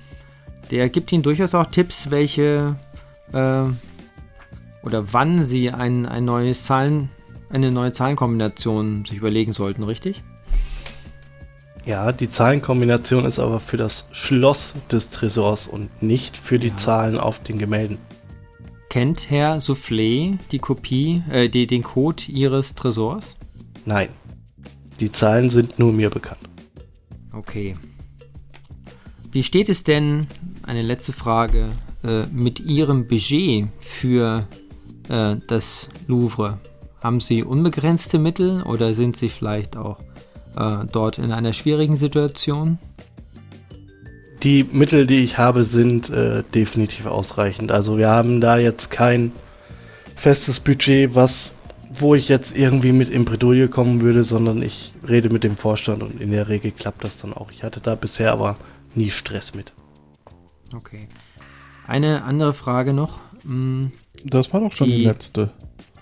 Der gibt Ihnen durchaus auch Tipps, welche äh, oder wann Sie ein, ein neues Zahlen, eine neue Zahlenkombination sich überlegen sollten, richtig? Ja, die Zahlenkombination ist aber für das Schloss des Tresors und nicht für die Ja. Zahlen auf den Gemälden. Kennt Herr Soufflé die Kopie, äh, die, den Code Ihres Tresors? Nein. Die Zahlen sind nur mir bekannt. Okay. Wie steht es denn, eine letzte Frage, äh, mit Ihrem Budget für äh, das Louvre? Haben Sie unbegrenzte Mittel oder sind Sie vielleicht auch äh, dort in einer schwierigen Situation? Die Mittel, die ich habe, sind äh, definitiv ausreichend. Also wir haben da jetzt kein festes Budget, was wo ich jetzt irgendwie mit in Bredouille kommen würde, sondern ich rede mit dem Vorstand und in der Regel klappt das dann auch. Ich hatte da bisher aber nie Stress mit. Okay. Eine andere Frage noch. Hm, Das war doch schon die, Die- letzte.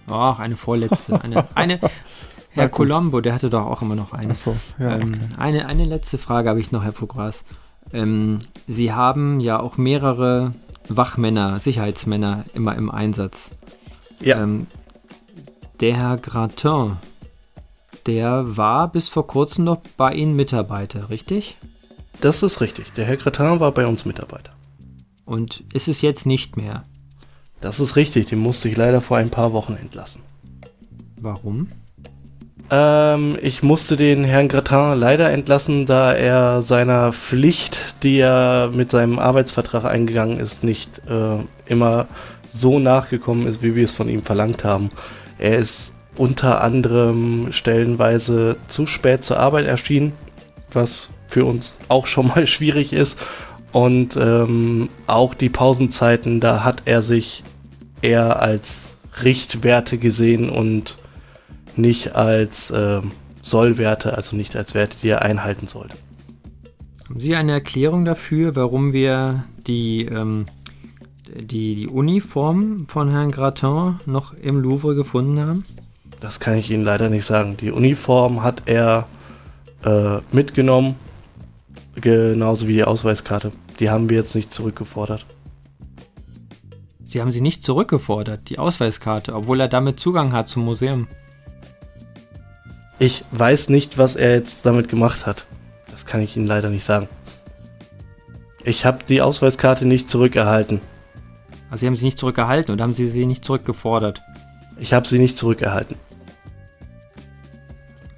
Ach, eine vorletzte. Eine, eine Herr. Colombo, der hatte doch auch immer noch eine. Achso, ja. ähm, okay. eine, eine letzte Frage habe ich noch, Herr Fugras. Ähm, Sie haben ja auch mehrere Wachmänner, Sicherheitsmänner immer im Einsatz. Ja. Ähm, der Herr Gratin, der war bis vor kurzem noch bei Ihnen Mitarbeiter, richtig? Das ist richtig. Der Herr Cretin war bei uns Mitarbeiter. Und ist es jetzt nicht mehr? Das ist richtig. Den musste ich leider vor ein paar Wochen entlassen. Warum? Ähm, ich musste den Herrn Gratin leider entlassen, da er seiner Pflicht, die er mit seinem Arbeitsvertrag eingegangen ist, nicht äh, immer so nachgekommen ist, wie wir es von ihm verlangt haben. Er ist unter anderem stellenweise zu spät zur Arbeit erschienen, was für uns auch schon mal schwierig ist. Und ähm, auch die Pausenzeiten, da hat er sich eher als Richtwerte gesehen und nicht als ähm, Sollwerte, also nicht als Werte, die er einhalten sollte. Haben Sie eine Erklärung dafür, warum wir die, ähm, die, die Uniform von Herrn Gratin noch im Louvre gefunden haben? Das kann ich Ihnen leider nicht sagen. Die Uniform hat er äh, mitgenommen, genauso wie die Ausweiskarte. Die haben wir jetzt nicht zurückgefordert. Sie haben sie nicht zurückgefordert, die Ausweiskarte, obwohl er damit Zugang hat zum Museum. Ich weiß nicht, was er jetzt damit gemacht hat. Das kann ich Ihnen leider nicht sagen. Ich habe die Ausweiskarte nicht zurückerhalten. Also Sie haben sie nicht zurückgehalten oder haben Sie sie nicht zurückgefordert? Ich habe sie nicht zurückerhalten.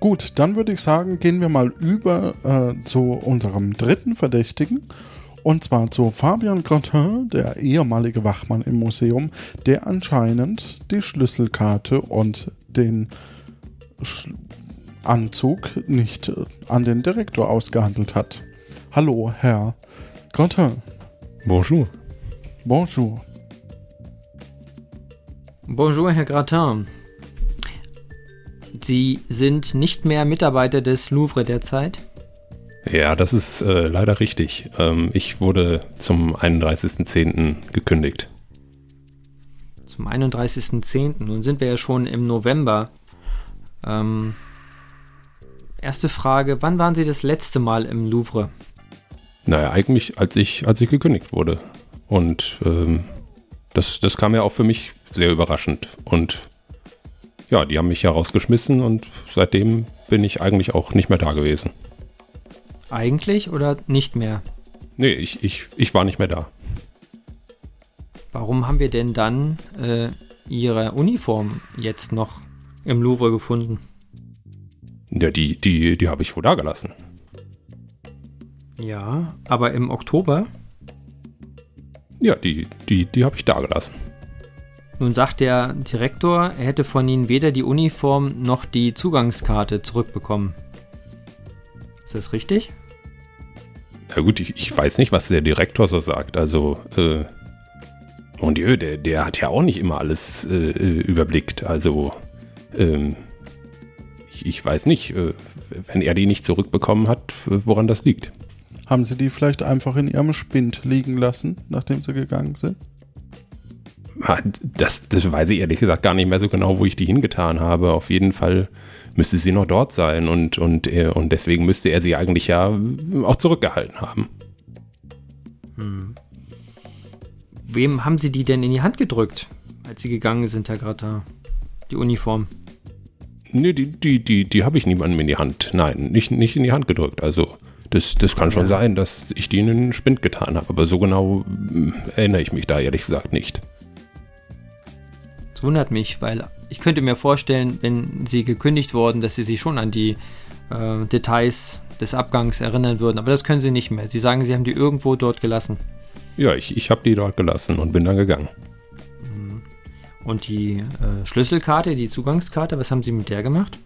Gut, dann würde ich sagen, gehen wir mal über äh, zu unserem dritten Verdächtigen. Und zwar zu Fabian Grattin, der ehemalige Wachmann im Museum, der anscheinend die Schlüsselkarte und den Sch Anzug nicht äh, an den Direktor ausgehandelt hat. Hallo, Herr Grattin. Bonjour. Bonjour. Bonjour, Herr Gratin. Sie sind nicht mehr Mitarbeiter des Louvre derzeit? Ja, das ist äh, leider richtig. Ähm, ich wurde zum 31.10. gekündigt. Zum 31.10. Nun sind wir ja schon im November. Ähm, erste Frage, wann waren Sie das letzte Mal im Louvre? Naja, eigentlich als ich, als ich gekündigt wurde. Und ähm, das, das kam ja auch für mich sehr überraschend. Und ja, die haben mich ja rausgeschmissen und seitdem bin ich eigentlich auch nicht mehr da gewesen. Eigentlich oder nicht mehr? Nee, ich, ich, ich war nicht mehr da. Warum haben wir denn dann äh, Ihre Uniform jetzt noch im Louvre gefunden? Ja, die, die, die habe ich wohl da gelassen. Ja, aber im Oktober? Ja, die, die, die habe ich da gelassen. Nun sagt der Direktor, er hätte von Ihnen weder die Uniform noch die Zugangskarte zurückbekommen. Ist das richtig? Na gut, ich, ich weiß nicht, was der Direktor so sagt. Also, äh, mon Dieu, der, der hat ja auch nicht immer alles äh, überblickt. Also, ähm, ich, ich weiß nicht, äh, wenn er die nicht zurückbekommen hat, woran das liegt. Haben Sie die vielleicht einfach in Ihrem Spind liegen lassen, nachdem Sie gegangen sind? Das, das weiß ich ehrlich gesagt gar nicht mehr so genau, wo ich die hingetan habe. Auf jeden Fall müsste sie noch dort sein und, und, er- und deswegen müsste er sie eigentlich ja auch zurückgehalten haben. Hm. Wem haben Sie die denn in die Hand gedrückt, als Sie gegangen sind, Herr Gratter? Die Uniform. Nee, die, die, die, die habe ich niemandem in die Hand. Nein, nicht, nicht in die Hand gedrückt. Also, das, das kann schon Ja. sein, dass ich die in den Spind getan habe. Aber so genau mm, erinnere ich mich da ehrlich gesagt nicht. Wundert mich, weil ich könnte mir vorstellen, wenn Sie gekündigt wurden, dass Sie sich schon an die äh, Details des Abgangs erinnern würden. Aber das können Sie nicht mehr. Sie sagen, Sie haben die irgendwo dort gelassen. Ja, ich, ich habe die dort gelassen und bin dann gegangen. Und die äh, Schlüsselkarte, die Zugangskarte, was haben Sie mit der gemacht?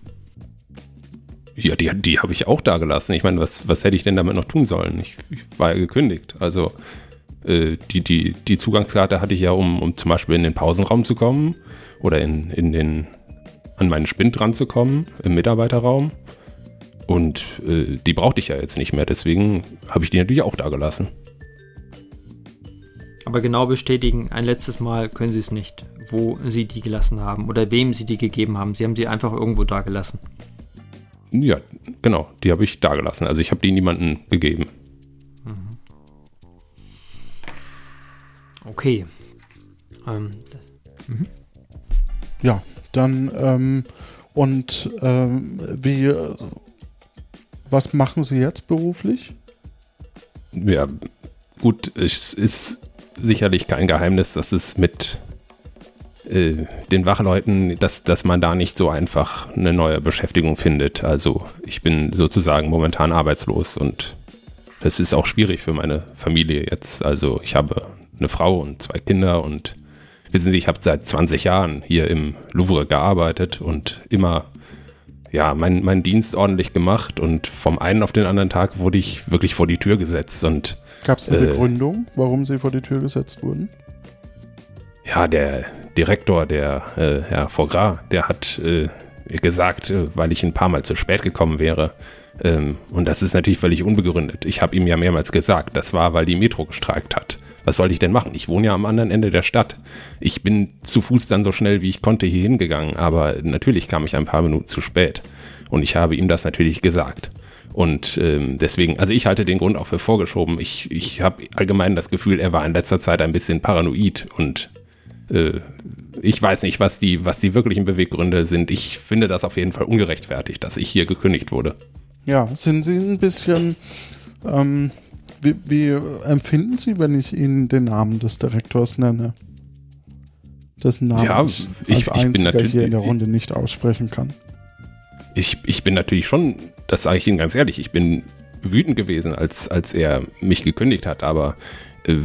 Ja, die, die habe ich auch da gelassen. Ich meine, was, was hätte ich denn damit noch tun sollen? Ich, ich war ja gekündigt. Also die, die, die Zugangskarte hatte ich ja, um, um zum Beispiel in den Pausenraum zu kommen oder in, in den, an meinen Spind ranzukommen, im Mitarbeiterraum. Und äh, die brauchte ich ja jetzt nicht mehr. Deswegen habe ich die natürlich auch da gelassen. Aber genau bestätigen, ein letztes Mal können Sie es nicht, wo Sie die gelassen haben oder wem Sie die gegeben haben. Sie haben sie einfach irgendwo da gelassen. Ja, genau, die habe ich da gelassen. Also ich habe die niemandem gegeben. Okay. Ähm, Ja, dann ähm, und ähm, wie äh, was machen Sie jetzt beruflich? Ja, gut, es ist sicherlich kein Geheimnis, dass es mit äh, den Wachleuten, dass, dass man da nicht so einfach eine neue Beschäftigung findet. Also ich bin sozusagen momentan arbeitslos und das ist auch schwierig für meine Familie jetzt. Also ich habe eine Frau und zwei Kinder und wissen Sie, ich habe seit 20 Jahren hier im Louvre gearbeitet und immer ja, meinen mein Dienst ordentlich gemacht und vom einen auf den anderen Tag wurde ich wirklich vor die Tür gesetzt und Gab es eine Äh. Begründung, warum Sie vor die Tür gesetzt wurden? ja, der Direktor, der äh, Herr Fogras, der hat äh, gesagt, äh, weil ich ein paar Mal zu spät gekommen wäre. Ähm, und das ist natürlich völlig unbegründet. Ich habe ihm ja mehrmals gesagt, das war, weil die Metro gestreikt hat. Was soll ich denn machen? Ich wohne ja am anderen Ende der Stadt. Ich bin zu Fuß dann so schnell, wie ich konnte, hier hingegangen. Aber natürlich kam ich ein paar Minuten zu spät. Und ich habe ihm das natürlich gesagt. Und ähm, deswegen, also ich halte den Grund auch für vorgeschoben. Ich, ich habe allgemein das Gefühl, er war in letzter Zeit ein bisschen paranoid und äh, ich weiß nicht, was die, was die wirklichen Beweggründe sind. Ich finde das auf jeden Fall ungerechtfertigt, dass ich hier gekündigt wurde. Ja, sind Sie ein bisschen ähm, wie, wie empfinden Sie, wenn ich Ihnen den Namen des Direktors nenne? Dessen Namen Ja, ich, ich- als ich bin natürlich- hier in der Runde nicht aussprechen kann. Ich, ich bin natürlich schon, das sage ich Ihnen ganz ehrlich, ich bin wütend gewesen, als, als er mich gekündigt hat. Aber äh,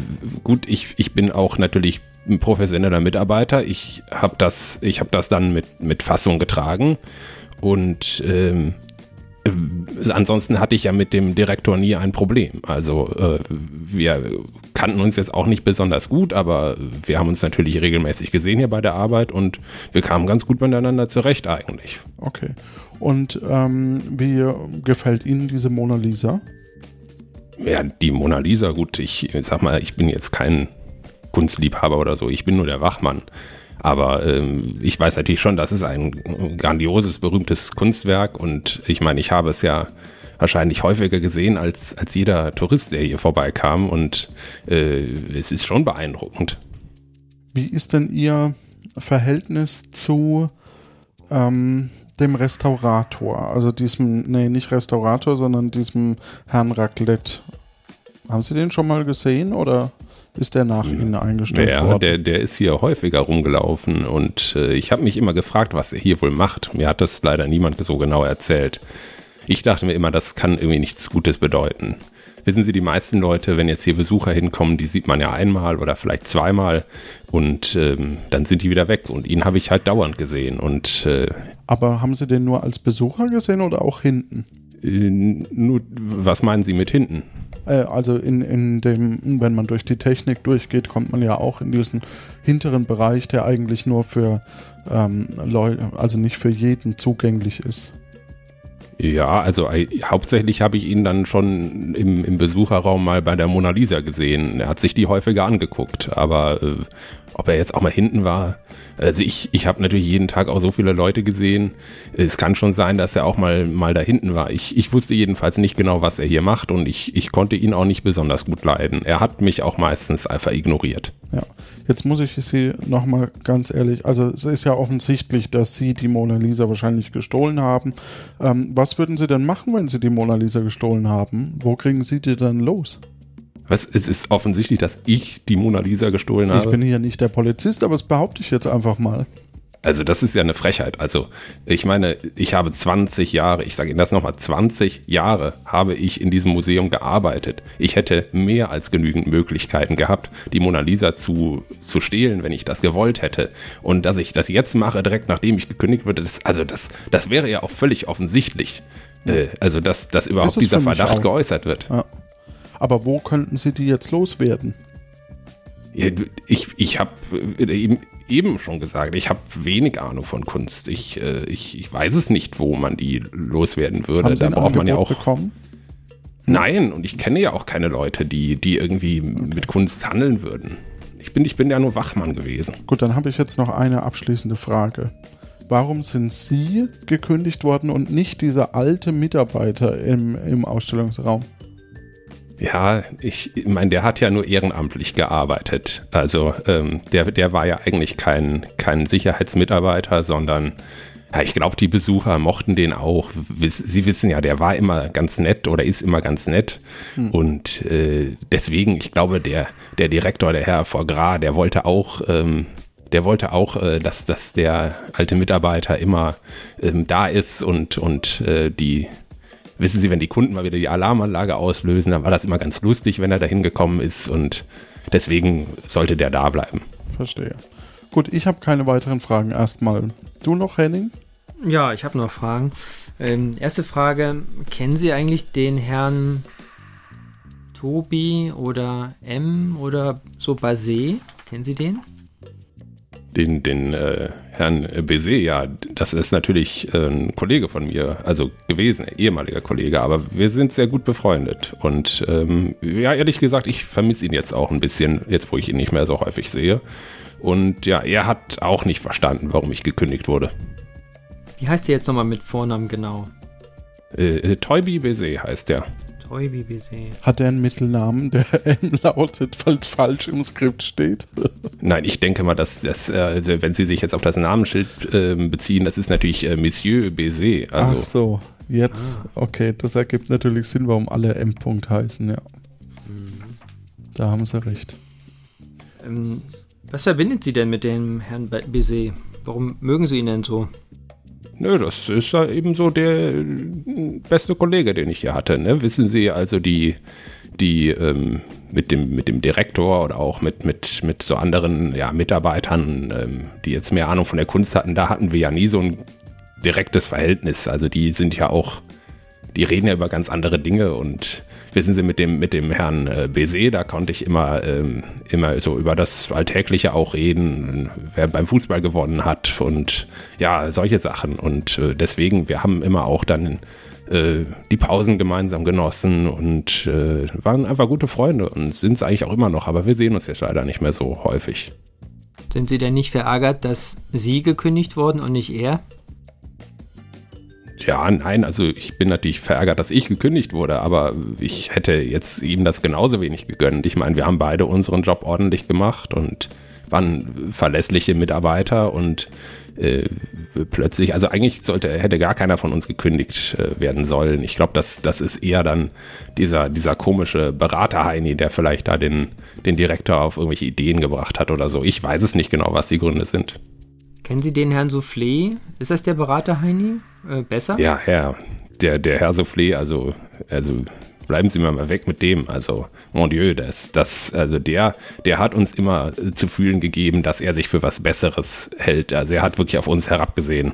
gut, ich, ich bin auch natürlich ein professioneller Mitarbeiter. Ich habe das, ich hab das dann mit, mit Fassung getragen. Und ähm, äh, ansonsten hatte ich ja mit dem Direktor nie ein Problem. Also äh, wir kannten uns jetzt auch nicht besonders gut, aber wir haben uns natürlich regelmäßig gesehen hier bei der Arbeit und wir kamen ganz gut miteinander zurecht eigentlich. Okay. Und ähm, wie gefällt Ihnen diese Mona Lisa? Ja, die Mona Lisa, gut, ich sag mal, ich bin jetzt kein Kunstliebhaber oder so, ich bin nur der Wachmann. Aber ähm, ich weiß natürlich schon, das ist ein grandioses, berühmtes Kunstwerk und ich meine, ich habe es ja wahrscheinlich häufiger gesehen als, als jeder Tourist, der hier vorbeikam und äh, es ist schon beeindruckend. Wie ist denn Ihr Verhältnis zu ähm, dem Restaurator? Also diesem, nee, nicht Restaurator, sondern diesem Herrn Raclette. Haben Sie den schon mal gesehen oder ist der nach Ihnen eingestellt Ja, worden? der, der ist hier häufiger rumgelaufen und äh, ich habe mich immer gefragt, was er hier wohl macht. Mir hat das leider niemand so genau erzählt. Ich dachte mir immer, das kann irgendwie nichts Gutes bedeuten. Wissen Sie, die meisten Leute, wenn jetzt hier Besucher hinkommen, die sieht man ja einmal oder vielleicht zweimal und ähm, dann sind die wieder weg. Und ihn habe ich halt dauernd gesehen. Und äh, Aber haben Sie den nur als Besucher gesehen oder auch hinten? Äh, was meinen Sie mit hinten? Äh, also in, in dem, wenn man durch die Technik durchgeht, kommt man ja auch in diesen hinteren Bereich, der eigentlich nur für ähm, Leute, also nicht für jeden zugänglich ist. Ja, also äh, hauptsächlich habe ich ihn dann schon im, im Besucherraum mal bei der Mona Lisa gesehen. Er hat sich die häufiger angeguckt, aber äh, ob er jetzt auch mal hinten war, also ich, ich habe natürlich jeden Tag auch so viele Leute gesehen. Es kann schon sein, dass er auch mal, mal da hinten war. Ich, ich wusste jedenfalls nicht genau, was er hier macht und ich, ich konnte ihn auch nicht besonders gut leiden. Er hat mich auch meistens einfach ignoriert. Ja. Jetzt muss ich Sie nochmal ganz ehrlich, also es ist ja offensichtlich, dass Sie die Mona Lisa wahrscheinlich gestohlen haben. Ähm, was würden Sie denn machen, wenn Sie die Mona Lisa gestohlen haben? Wo kriegen Sie die denn los? Was, es ist offensichtlich, dass ich die Mona Lisa gestohlen Ich habe. bin hier nicht der Polizist, aber das behaupte ich jetzt einfach mal. Also das ist ja eine Frechheit. Also ich meine, ich habe 20 Jahre, ich sage Ihnen das nochmal, 20 Jahre habe ich in diesem Museum gearbeitet. Ich hätte mehr als genügend Möglichkeiten gehabt, die Mona Lisa zu, zu stehlen, wenn ich das gewollt hätte. Und dass ich das jetzt mache, direkt nachdem ich gekündigt wurde, das, also das, das wäre ja auch völlig offensichtlich. Äh, also dass, dass überhaupt dieser Verdacht auch. geäußert wird. Ja. Aber wo könnten Sie die jetzt loswerden? Ich, ich habe eben, eben schon gesagt, ich habe wenig Ahnung von Kunst. Ich, äh, ich, ich weiß es nicht, wo man die loswerden würde. Haben Sie da braucht man ja Angebot auch. bekommen? Nein, und ich kenne ja auch keine Leute, die, die irgendwie mit Kunst handeln würden. Ich bin, ich bin ja nur Wachmann gewesen. Gut, dann habe ich jetzt noch eine abschließende Frage. Warum sind Sie gekündigt worden und nicht dieser alte Mitarbeiter im, im Ausstellungsraum? Ja, ich meine, der hat ja nur ehrenamtlich gearbeitet. Also ähm, der, der war ja eigentlich kein, kein Sicherheitsmitarbeiter, sondern ja, ich glaube, die Besucher mochten den auch. Sie wissen ja, der war immer ganz nett oder ist immer ganz nett. Und äh, deswegen, ich glaube, der, der Direktor, der Herr Forgras, der wollte auch, ähm, der wollte auch, äh, dass, dass der alte Mitarbeiter immer ähm, da ist und, und äh, die, wissen Sie, wenn die Kunden mal wieder die Alarmanlage auslösen, dann war das immer ganz lustig, wenn er da hingekommen ist und deswegen sollte der da bleiben. Verstehe. Gut, ich habe keine weiteren Fragen erstmal. Du noch, Henning? Ja, ich habe noch Fragen. Ähm, erste Frage: Kennen Sie eigentlich den Herrn Tobi oder M oder so Basé? Kennen Sie den? Den, den äh, Herrn Bézé, ja, das ist natürlich äh, ein Kollege von mir, also gewesen, ehemaliger Kollege, aber wir sind sehr gut befreundet. Und ähm, ja, ehrlich gesagt, ich vermisse ihn jetzt auch ein bisschen, jetzt wo ich ihn nicht mehr so häufig sehe. Und ja, er hat auch nicht verstanden, warum ich gekündigt wurde. Wie heißt der jetzt nochmal mit Vornamen genau? Äh, äh, Toybi Bézé heißt der. Toibi Basé. Hat er einen Mittelnamen, der M lautet, falls falsch im Skript steht? Nein, ich denke mal, dass das, äh, also wenn Sie sich jetzt auf das Namensschild ähm, beziehen, das ist natürlich äh, Monsieur Bézé. Also, Ach so, jetzt. Okay, das ergibt natürlich Sinn, warum alle M. -Punkt heißen, ja. Da haben Sie recht. Ähm, was verbindet Sie denn mit dem Herrn Basé? Warum mögen Sie ihn denn so? Nö, das ist ja eben so der äh, beste Kollege, den ich hier hatte. Ne? Wissen Sie, also die, die ähm, mit, dem, mit dem Direktor oder auch mit, mit, mit so anderen ja, Mitarbeitern, ähm, die jetzt mehr Ahnung von der Kunst hatten, da hatten wir ja nie so ein direktes Verhältnis. Also die sind ja auch, die reden ja über ganz andere Dinge und wissen Sie, mit dem, mit dem Herrn äh, Bézé, da konnte ich immer, ähm, immer so über das Alltägliche auch reden, wer beim Fußball gewonnen hat und ja, solche Sachen. Und äh, deswegen, wir haben immer auch dann äh, die Pausen gemeinsam genossen und äh, waren einfach gute Freunde und sind es eigentlich auch immer noch, aber wir sehen uns jetzt leider nicht mehr so häufig. Sind Sie denn nicht verärgert, dass Sie gekündigt wurden und nicht er? Ja, nein, also ich bin natürlich verärgert, dass ich gekündigt wurde, aber ich hätte jetzt ihm das genauso wenig gegönnt. Ich meine, wir haben beide unseren Job ordentlich gemacht und waren verlässliche Mitarbeiter und äh, plötzlich, also eigentlich sollte, hätte gar keiner von uns gekündigt äh, werden sollen. Ich glaube, das, das ist eher dann dieser, dieser komische Berater-Heini, der vielleicht da den, den Direktor auf irgendwelche Ideen gebracht hat oder so. Ich weiß es nicht genau, was die Gründe sind. Kennen Sie den Herrn Soufflé? Ist das der Berater Heini? Äh, besser? Ja, Herr, der, der Herr Soufflé, also, also bleiben Sie mal weg mit dem. Also, mon Dieu, das, das, also der, der hat uns immer zu fühlen gegeben, dass er sich für was Besseres hält. Also er hat wirklich auf uns herabgesehen.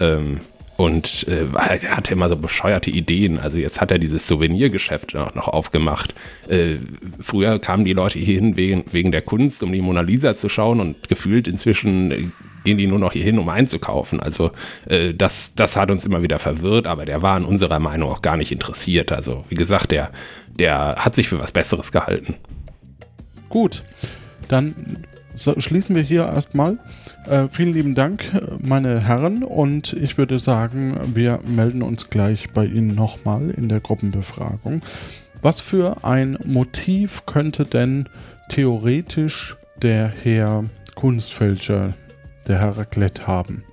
Ähm, und äh, er hatte immer so bescheuerte Ideen. Also jetzt hat er dieses Souvenirgeschäft noch, noch aufgemacht. Äh, früher kamen die Leute hier hin wegen, wegen der Kunst, um die Mona Lisa zu schauen und gefühlt inzwischen äh, gehen die nur noch hier hin, um einzukaufen. Also äh, das, das hat uns immer wieder verwirrt, aber der war in unserer Meinung auch gar nicht interessiert. Also wie gesagt, der, der hat sich für was Besseres gehalten. Gut, dann schließen wir hier erstmal. Äh, vielen lieben Dank, meine Herren, und ich würde sagen, wir melden uns gleich bei Ihnen nochmal in der Gruppenbefragung. Was für ein Motiv könnte denn theoretisch der Herr Kunstfälscher, der Heraklet, haben?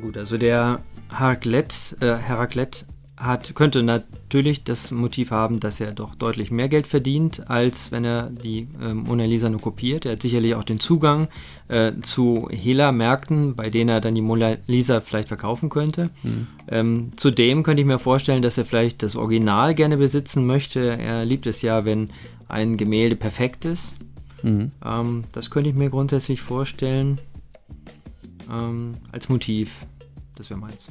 Gut, also der Heraklet, äh, Heraklet hat, könnte natürlich das Motiv haben, dass er doch deutlich mehr Geld verdient, als wenn er die äh, Mona Lisa nur kopiert. Er hat sicherlich auch den Zugang äh, zu Hehler-Märkten, bei denen er dann die Mona Lisa vielleicht verkaufen könnte. Mhm. Ähm, zudem könnte ich mir vorstellen, dass er vielleicht das Original gerne besitzen möchte. Er liebt es ja, wenn ein Gemälde perfekt ist. Mhm. Ähm, das könnte ich mir grundsätzlich vorstellen ähm, als Motiv. Das wäre meins.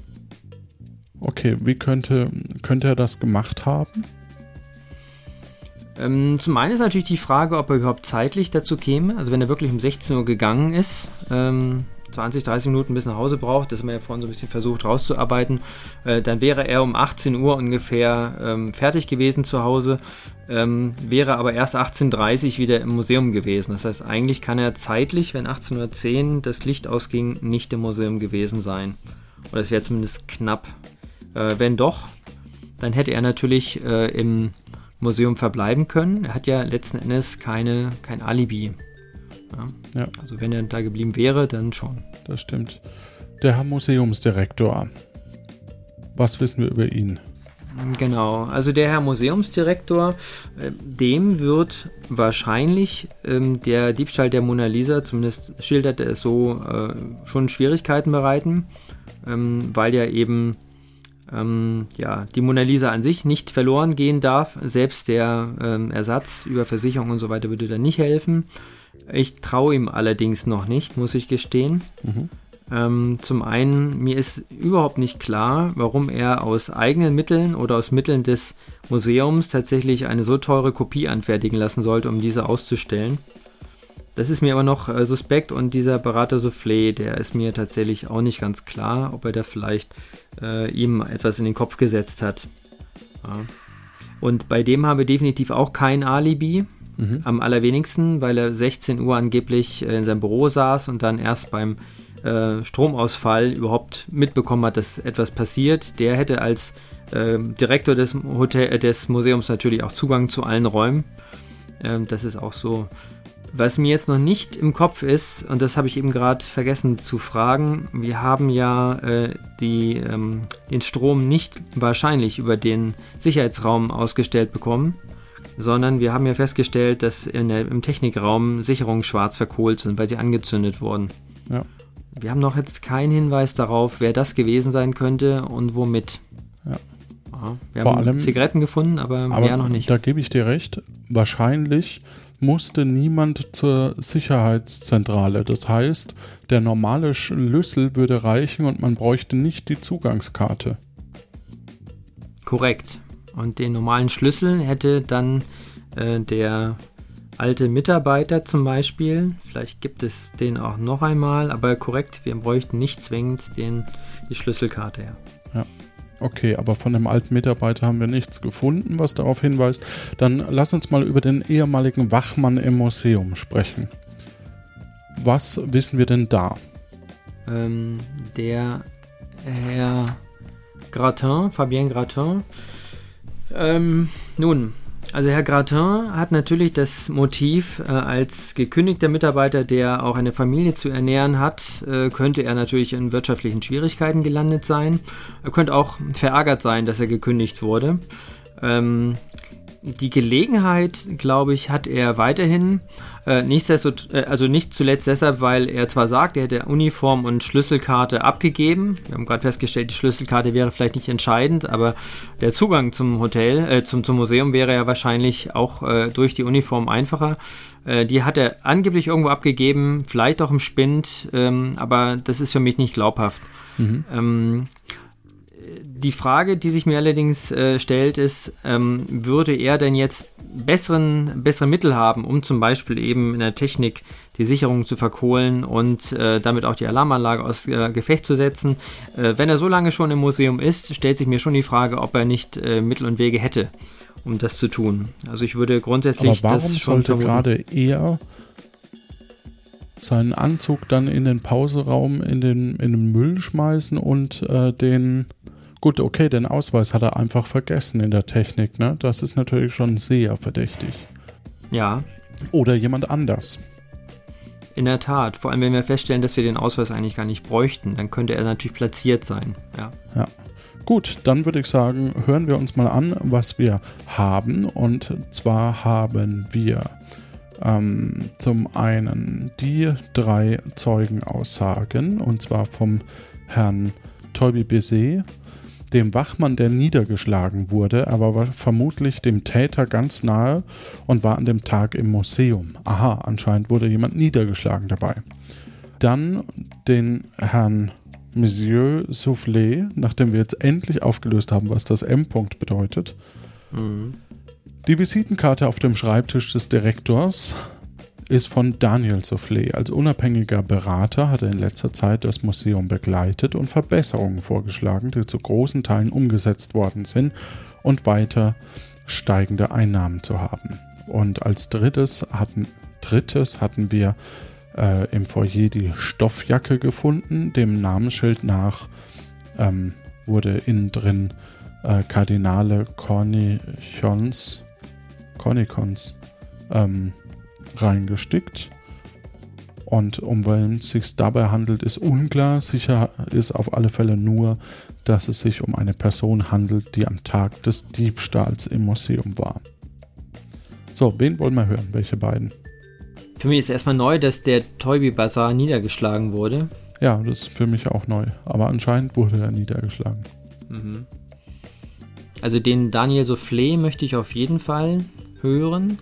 Okay, wie könnte, könnte er das gemacht haben? Ähm, zum einen ist natürlich die Frage, ob er überhaupt zeitlich dazu käme. Also wenn er wirklich um 16 Uhr gegangen ist, ähm, 20, 30 Minuten bis nach Hause braucht, das haben wir ja vorhin so ein bisschen versucht rauszuarbeiten, äh, dann wäre er um 18 Uhr ungefähr ähm, fertig gewesen zu Hause, ähm, wäre aber erst 18.30 Uhr wieder im Museum gewesen. Das heißt, eigentlich kann er zeitlich, wenn 18.10 Uhr das Licht ausging, nicht im Museum gewesen sein. Oder es wäre zumindest knapp. Äh, wenn doch, dann hätte er natürlich äh, im Museum verbleiben können. Er hat ja letzten Endes keine, kein Alibi. Ja. ja. Also wenn er da geblieben wäre, dann schon. Das stimmt. Der Herr Museumsdirektor. Was wissen wir über ihn? Genau, also der Herr Museumsdirektor, äh, dem wird wahrscheinlich ähm, der Diebstahl der Mona Lisa, zumindest schildert er es so, äh, schon Schwierigkeiten bereiten, ähm, weil ja eben ähm, ja, die Mona Lisa an sich nicht verloren gehen darf. Selbst der Ersatz über Versicherung und so weiter würde da nicht helfen. Ich traue ihm allerdings noch nicht, muss ich gestehen. Mhm. Ähm, zum einen, mir ist überhaupt nicht klar, warum er aus eigenen Mitteln oder aus Mitteln des Museums tatsächlich eine so teure Kopie anfertigen lassen sollte, um diese auszustellen. Das ist mir aber noch äh, suspekt und dieser Berater Soufflé, der ist mir tatsächlich auch nicht ganz klar, ob er da vielleicht äh, ihm etwas in den Kopf gesetzt hat. Ja. Und bei dem habe ich definitiv auch kein Alibi. Mhm. Am allerwenigsten, weil er 16 Uhr angeblich äh, in seinem Büro saß und dann erst beim äh, Stromausfall überhaupt mitbekommen hat, dass etwas passiert. Der hätte als äh, Direktor des, Hotel, äh, des Museums natürlich auch Zugang zu allen Räumen. Ähm, das ist auch so was mir jetzt noch nicht im Kopf ist, und das habe ich eben gerade vergessen zu fragen, wir haben ja äh, die, ähm, den Strom nicht wahrscheinlich über den Sicherheitsraum ausgestellt bekommen, sondern wir haben ja festgestellt, dass der, im Technikraum Sicherungen schwarz verkohlt sind, weil sie angezündet wurden. Ja. Wir haben noch jetzt keinen Hinweis darauf, wer das gewesen sein könnte und womit. Ja. wir Vor haben allem, Zigaretten gefunden, aber, aber mehr noch nicht. Da gebe ich dir recht. Wahrscheinlich musste niemand zur Sicherheitszentrale. Das heißt, der normale Schlüssel würde reichen und man bräuchte nicht die Zugangskarte. Korrekt. Und den normalen Schlüssel hätte dann äh, der alte Mitarbeiter zum Beispiel. Vielleicht gibt es den auch noch einmal, aber korrekt, wir bräuchten nicht zwingend den, die Schlüsselkarte. Ja. ja. Okay, aber von dem alten Mitarbeiter haben wir nichts gefunden, was darauf hinweist. Dann lass uns mal über den ehemaligen Wachmann im Museum sprechen. Was wissen wir denn da? Ähm, der Herr Gratin, Fabien Gratin. Ähm, nun, also Herr Gratin hat natürlich das Motiv, äh, als gekündigter Mitarbeiter, der auch eine Familie zu ernähren hat, äh, könnte er natürlich in wirtschaftlichen Schwierigkeiten gelandet sein. Er könnte auch verärgert sein, dass er gekündigt wurde. Ähm, die Gelegenheit, glaube ich, hat er weiterhin. Äh, äh, also nicht zuletzt deshalb, weil er zwar sagt, er hätte Uniform und Schlüsselkarte abgegeben. Wir haben gerade festgestellt, die Schlüsselkarte wäre vielleicht nicht entscheidend, aber der Zugang zum Hotel, äh, zum, zum Museum wäre ja wahrscheinlich auch äh, durch die Uniform einfacher. Äh, die hat er angeblich irgendwo abgegeben, vielleicht auch im Spind, ähm, aber das ist für mich nicht glaubhaft. Mhm. Ähm, die Frage, die sich mir allerdings äh, stellt, ist, ähm, würde er denn jetzt besseren, bessere Mittel haben, um zum Beispiel eben in der Technik die Sicherung zu verkohlen und äh, damit auch die Alarmanlage aus äh, Gefecht zu setzen? Äh, wenn er so lange schon im Museum ist, stellt sich mir schon die Frage, ob er nicht äh, Mittel und Wege hätte, um das zu tun. Also ich würde grundsätzlich Aber warum das schon sollte gerade er seinen Anzug dann in den Pauseraum in den, in den Müll schmeißen und äh, den Gut, okay, den Ausweis hat er einfach vergessen in der Technik, ne? Das ist natürlich schon sehr verdächtig. Ja. Oder jemand anders. In der Tat, vor allem wenn wir feststellen, dass wir den Ausweis eigentlich gar nicht bräuchten, dann könnte er natürlich platziert sein. Ja. Ja. Gut, dann würde ich sagen, hören wir uns mal an, was wir haben. Und zwar haben wir ähm, zum einen die drei Zeugenaussagen, und zwar vom Herrn Tolby Bezet, dem Wachmann, der niedergeschlagen wurde, aber war vermutlich dem Täter ganz nahe und war an dem Tag im Museum. Aha, anscheinend wurde jemand niedergeschlagen dabei. Dann den Herrn Monsieur Soufflé, nachdem wir jetzt endlich aufgelöst haben, was das M-Punkt bedeutet. Die Visitenkarte auf dem Schreibtisch des Direktors ist von Daniel Soufflé. Als unabhängiger Berater hat er in letzter Zeit das Museum begleitet und Verbesserungen vorgeschlagen, die zu großen Teilen umgesetzt worden sind und weiter steigende Einnahmen zu haben. Und als drittes hatten, drittes hatten wir äh, im Foyer die Stoffjacke gefunden. Dem Namensschild nach ähm, wurde innen drin äh, Kardinale Cornichons, Cornicons ähm, reingestickt. Und um wen es sich dabei handelt, ist unklar. Sicher ist auf alle Fälle nur, dass es sich um eine Person handelt, die am Tag des Diebstahls im Museum war. So, wen wollen wir hören? Welche beiden? Für mich ist erstmal neu, dass der Toybi Bazaar niedergeschlagen wurde. Ja, das ist für mich auch neu. Aber anscheinend wurde er niedergeschlagen. Mhm. Also den Daniel Soufflé möchte ich auf jeden Fall hören.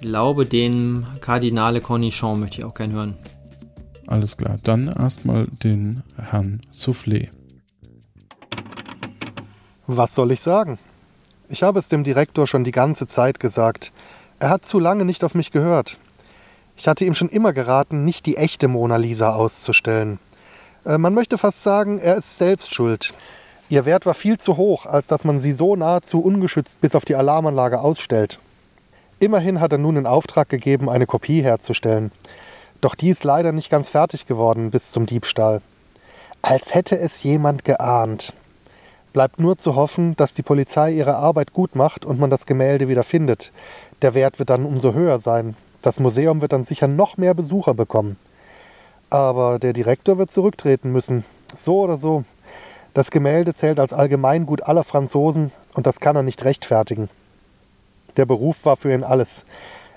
Glaube, den Kardinale Cornichon möchte ich auch gern hören. Alles klar. Dann erstmal den Herrn Soufflé. Was soll ich sagen? Ich habe es dem Direktor schon die ganze Zeit gesagt. Er hat zu lange nicht auf mich gehört. Ich hatte ihm schon immer geraten, nicht die echte Mona Lisa auszustellen. Äh, man möchte fast sagen, er ist selbst schuld. Ihr Wert war viel zu hoch, als dass man sie so nahezu ungeschützt bis auf die Alarmanlage ausstellt. Immerhin hat er nun in Auftrag gegeben, eine Kopie herzustellen. Doch die ist leider nicht ganz fertig geworden bis zum Diebstahl. Als hätte es jemand geahnt. Bleibt nur zu hoffen, dass die Polizei ihre Arbeit gut macht und man das Gemälde wieder findet. Der Wert wird dann umso höher sein. Das Museum wird dann sicher noch mehr Besucher bekommen. Aber der Direktor wird zurücktreten müssen. So oder so. Das Gemälde zählt als Allgemeingut aller Franzosen und das kann er nicht rechtfertigen. Der Beruf war für ihn alles.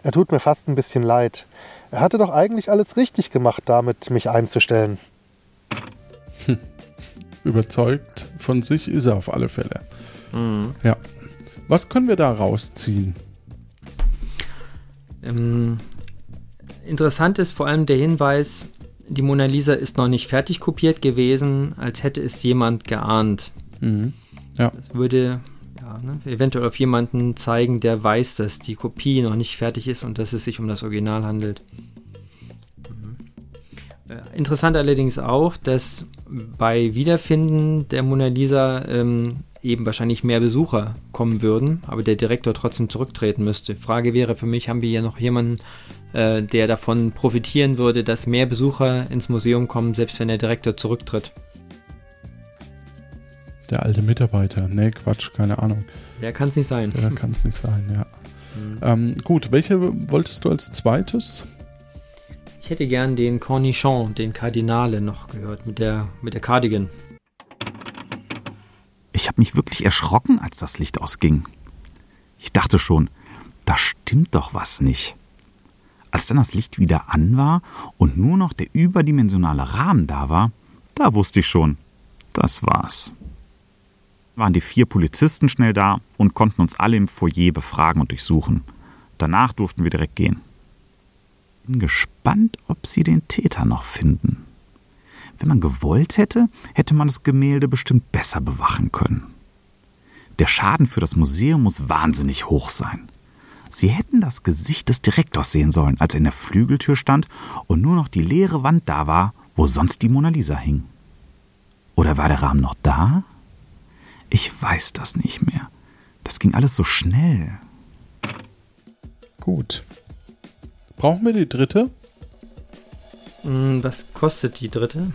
Er tut mir fast ein bisschen leid. Er hatte doch eigentlich alles richtig gemacht, damit mich einzustellen. Überzeugt von sich ist er auf alle Fälle. Mhm. Ja. Was können wir da rausziehen? Ähm, interessant ist vor allem der Hinweis, die Mona Lisa ist noch nicht fertig kopiert gewesen, als hätte es jemand geahnt. Mhm. Ja. Das würde ja, ne, eventuell auf jemanden zeigen, der weiß, dass die Kopie noch nicht fertig ist und dass es sich um das Original handelt. Mhm. Äh, Interessant allerdings auch, dass bei Wiederfinden der Mona Lisa ähm, eben wahrscheinlich mehr Besucher kommen würden, aber der Direktor trotzdem zurücktreten müsste. Frage wäre für mich, haben wir hier noch jemanden, äh, der davon profitieren würde, dass mehr Besucher ins Museum kommen, selbst wenn der Direktor zurücktritt? Der alte Mitarbeiter. Nee, Quatsch, keine Ahnung. Der kann es nicht sein. Der kann es nicht sein, ja. Ähm, gut, welche wolltest du als zweites? Ich hätte gern den Cornichon, den Kardinale noch gehört, mit der, mit der Cardigan. Ich habe mich wirklich erschrocken, als das Licht ausging. Ich dachte schon, da stimmt doch was nicht. Als dann das Licht wieder an war und nur noch der überdimensionale Rahmen da war, da wusste ich schon, das war's. Waren die vier Polizisten schnell da und konnten uns alle im Foyer befragen und durchsuchen. Danach durften wir direkt gehen. Bin gespannt, ob sie den Täter noch finden. Wenn man gewollt hätte, hätte man das Gemälde bestimmt besser bewachen können. Der Schaden für das Museum muss wahnsinnig hoch sein. Sie hätten das Gesicht des Direktors sehen sollen, als er in der Flügeltür stand und nur noch die leere Wand da war, wo sonst die Mona Lisa hing. Oder war der Rahmen noch da? Ich weiß das nicht mehr. Das ging alles so schnell. Gut. Brauchen wir die dritte? Hm, Was kostet die dritte?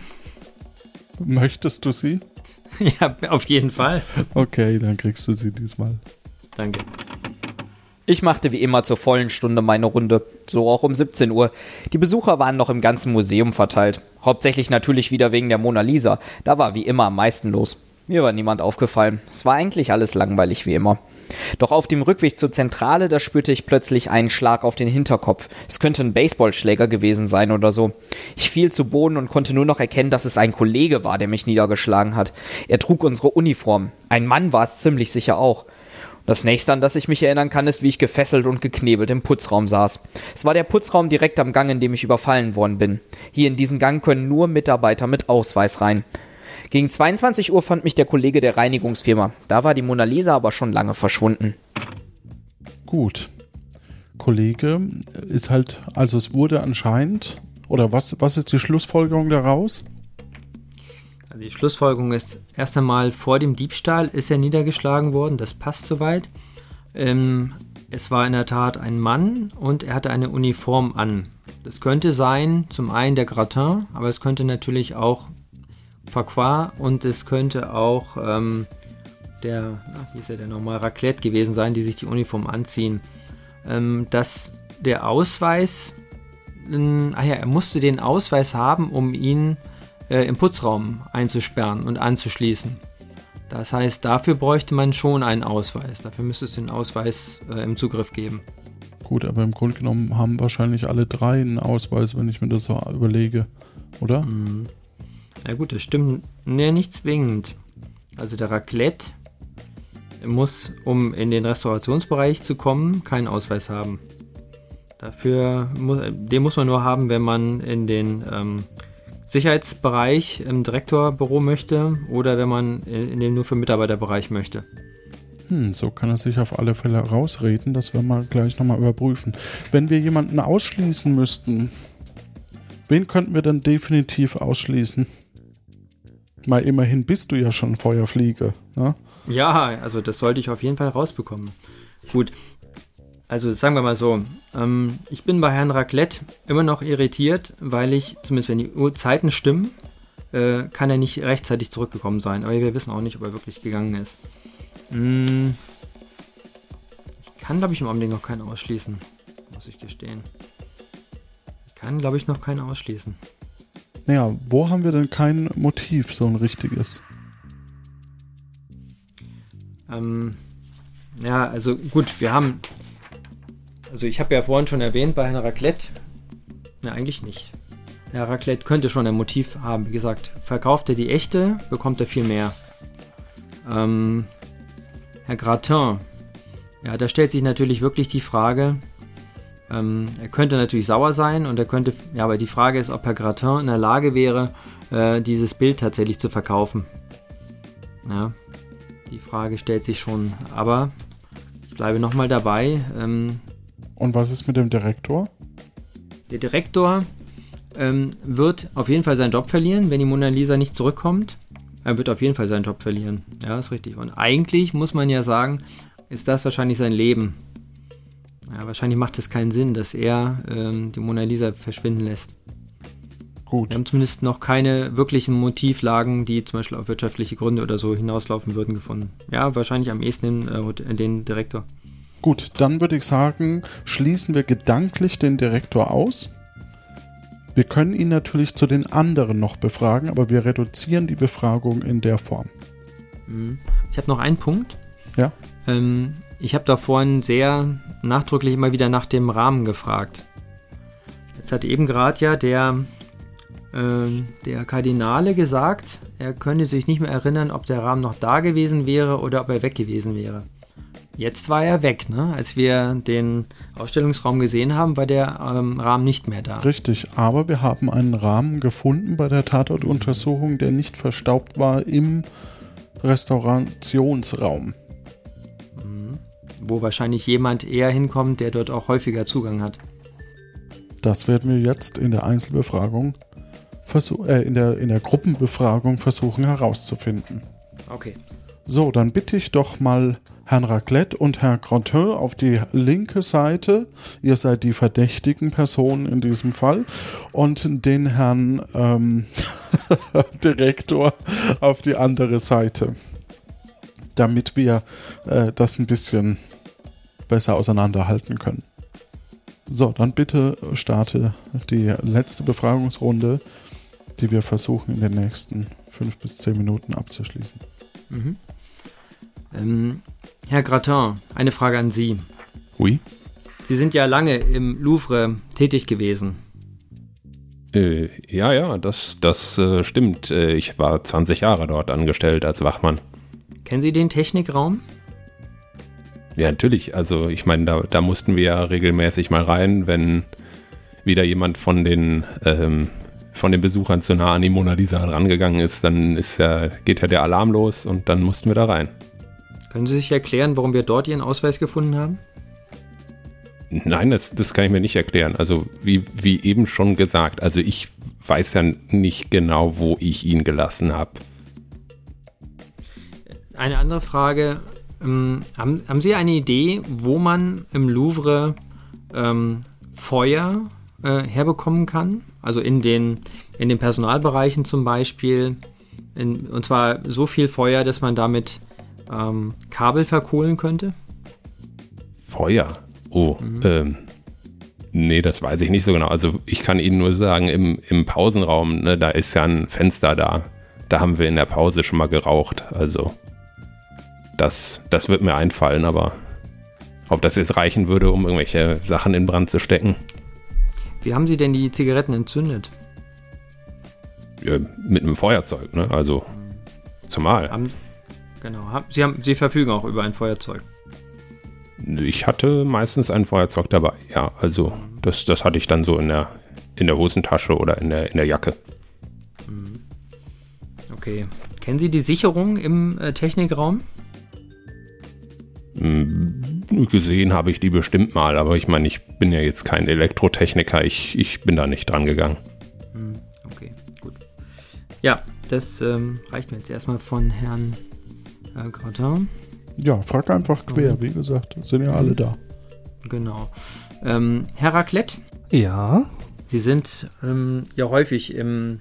Möchtest du sie? ja, auf jeden Fall. Okay, dann kriegst du sie diesmal. Danke. Ich machte wie immer zur vollen Stunde meine Runde, so auch um 17 Uhr. Die Besucher waren noch im ganzen Museum verteilt. Hauptsächlich natürlich wieder wegen der Mona Lisa. Da war wie immer am meisten los. Mir war niemand aufgefallen. Es war eigentlich alles langweilig wie immer. Doch auf dem Rückweg zur Zentrale, da spürte ich plötzlich einen Schlag auf den Hinterkopf. Es könnte ein Baseballschläger gewesen sein oder so. Ich fiel zu Boden und konnte nur noch erkennen, dass es ein Kollege war, der mich niedergeschlagen hat. Er trug unsere Uniform. Ein Mann war es ziemlich sicher auch. Das nächste, an das ich mich erinnern kann, ist, wie ich gefesselt und geknebelt im Putzraum saß. Es war der Putzraum direkt am Gang, in dem ich überfallen worden bin. Hier in diesen Gang können nur Mitarbeiter mit Ausweis rein. Gegen 22 Uhr fand mich der Kollege der Reinigungsfirma. Da war die Mona Lisa aber schon lange verschwunden. Gut. Kollege ist halt, also es wurde anscheinend, oder was, was ist die Schlussfolgerung daraus? Also die Schlussfolgerung ist, erst einmal vor dem Diebstahl ist er niedergeschlagen worden, das passt soweit. Ähm, es war in der Tat ein Mann und er hatte eine Uniform an. Das könnte sein, zum einen der Gratin, aber es könnte natürlich auch Farquhar und es könnte auch ähm, der, ach, wie ist er denn nochmal, Raclette gewesen sein, die sich die Uniform anziehen. Ähm, dass der Ausweis, äh, ah ja, er musste den Ausweis haben, um ihn äh, im Putzraum einzusperren und anzuschließen. Das heißt, dafür bräuchte man schon einen Ausweis. Dafür müsste es den Ausweis äh, im Zugriff geben. Gut, aber im Grunde genommen haben wahrscheinlich alle drei einen Ausweis, wenn ich mir das so überlege, oder? Mhm. Na gut, das stimmt. Nee, nicht zwingend. Also der Raclette muss, um in den Restaurationsbereich zu kommen, keinen Ausweis haben. Dafür muss, den muss man nur haben, wenn man in den ähm, Sicherheitsbereich im Direktorbüro möchte oder wenn man in dem nur für Mitarbeiterbereich möchte. Hm, so kann er sich auf alle Fälle rausreden. Das werden wir gleich nochmal überprüfen. Wenn wir jemanden ausschließen müssten, wen könnten wir dann definitiv ausschließen? Mal immerhin bist du ja schon Feuerfliege. Ne? Ja, also das sollte ich auf jeden Fall rausbekommen. Gut, also sagen wir mal so, ähm, ich bin bei Herrn Raclette immer noch irritiert, weil ich, zumindest wenn die Uhrzeiten stimmen, äh, kann er nicht rechtzeitig zurückgekommen sein. Aber wir wissen auch nicht, ob er wirklich gegangen ist. Hm, ich kann, glaube ich, im Augenblick noch keinen ausschließen, muss ich gestehen. Ich kann, glaube ich, noch keinen ausschließen. Naja, wo haben wir denn kein Motiv, so ein richtiges? Ähm, ja, also gut, wir haben also ich habe ja vorhin schon erwähnt, bei Herrn Raclette, na eigentlich nicht. Herr Raclette könnte schon ein Motiv haben. Wie gesagt, verkauft er die echte, bekommt er viel mehr. Ähm, Herr Gratin, ja, da stellt sich natürlich wirklich die Frage, ähm, er könnte natürlich sauer sein und er könnte, ja, aber die Frage ist, ob Herr Gratin in der Lage wäre, äh, dieses Bild tatsächlich zu verkaufen. Ja, die Frage stellt sich schon. Aber ich bleibe nochmal dabei. Ähm, und was ist mit dem Direktor? Der Direktor ähm, wird auf jeden Fall seinen Job verlieren, wenn die Mona Lisa nicht zurückkommt. Er wird auf jeden Fall seinen Job verlieren. Ja, ist richtig. Und eigentlich muss man ja sagen, ist das wahrscheinlich sein Leben. Ja, wahrscheinlich macht es keinen Sinn, dass er ähm, die Mona Lisa verschwinden lässt. Gut. Wir haben zumindest noch keine wirklichen Motivlagen, die zum Beispiel auf wirtschaftliche Gründe oder so hinauslaufen würden, gefunden. Ja, wahrscheinlich am ehesten den, äh, den Direktor. Gut, dann würde ich sagen, schließen wir gedanklich den Direktor aus. Wir können ihn natürlich zu den anderen noch befragen, aber wir reduzieren die Befragung in der Form. Mhm. Ich habe noch einen Punkt. Ja. Ähm, ich habe da vorhin sehr nachdrücklich immer wieder nach dem Rahmen gefragt. Jetzt hat eben gerade ja der, äh, der Kardinale gesagt, er könnte sich nicht mehr erinnern, ob der Rahmen noch da gewesen wäre oder ob er weg gewesen wäre. Jetzt war er weg, ne? Als wir den Ausstellungsraum gesehen haben, war der ähm, Rahmen nicht mehr da. Richtig, aber wir haben einen Rahmen gefunden bei der Tatortuntersuchung, der nicht verstaubt war im Restaurationsraum. Wo wahrscheinlich jemand eher hinkommt, der dort auch häufiger Zugang hat. Das werden wir jetzt in der Einzelbefragung, äh, in, der, in der Gruppenbefragung versuchen herauszufinden. Okay. So, dann bitte ich doch mal Herrn Raclette und Herr Grantin auf die linke Seite. Ihr seid die verdächtigen Personen in diesem Fall. Und den Herrn ähm, Direktor auf die andere Seite. Damit wir äh, das ein bisschen besser auseinanderhalten können. So, dann bitte starte die letzte Befragungsrunde, die wir versuchen in den nächsten fünf bis zehn Minuten abzuschließen. Mhm. Ähm, Herr Gratin, eine Frage an Sie. Oui. Sie sind ja lange im Louvre tätig gewesen. Äh, ja, ja, das, das äh, stimmt. Äh, ich war 20 Jahre dort angestellt als Wachmann. Kennen Sie den Technikraum? Ja, natürlich. Also ich meine, da, da mussten wir ja regelmäßig mal rein, wenn wieder jemand von den ähm, von den Besuchern zu nah an die Mona Lisa rangegangen ist, dann ist ja, geht ja der Alarm los und dann mussten wir da rein. Können Sie sich erklären, warum wir dort Ihren Ausweis gefunden haben? Nein, das, das kann ich mir nicht erklären. Also wie, wie eben schon gesagt, also ich weiß ja nicht genau, wo ich ihn gelassen habe. Eine andere Frage. Ähm, haben, haben Sie eine Idee, wo man im Louvre ähm, Feuer äh, herbekommen kann? Also in den, in den Personalbereichen zum Beispiel. In, und zwar so viel Feuer, dass man damit ähm, Kabel verkohlen könnte? Feuer? Oh, mhm. ähm, nee, das weiß ich nicht so genau. Also ich kann Ihnen nur sagen, im, im Pausenraum, ne, da ist ja ein Fenster da. Da haben wir in der Pause schon mal geraucht. Also das, das wird mir einfallen, aber ob das jetzt reichen würde, um irgendwelche Sachen in Brand zu stecken. Wie haben Sie denn die Zigaretten entzündet? Ja, mit einem Feuerzeug, ne? Also zumal. Haben, genau. Haben, Sie, haben, Sie verfügen auch über ein Feuerzeug. Ich hatte meistens ein Feuerzeug dabei, ja. Also das, das hatte ich dann so in der, in der Hosentasche oder in der, in der Jacke. Mhm. Okay. Kennen Sie die Sicherung im äh, Technikraum? Hm, gesehen habe ich die bestimmt mal, aber ich meine, ich bin ja jetzt kein Elektrotechniker, ich, ich bin da nicht dran gegangen. Hm, okay, gut. Ja, das ähm, reicht mir jetzt erstmal von Herrn äh, Grottin. Ja, frag einfach quer, wie gesagt, sind ja alle da. Genau. Ähm, Herr Raclette? Ja. Sie sind ähm, ja häufig im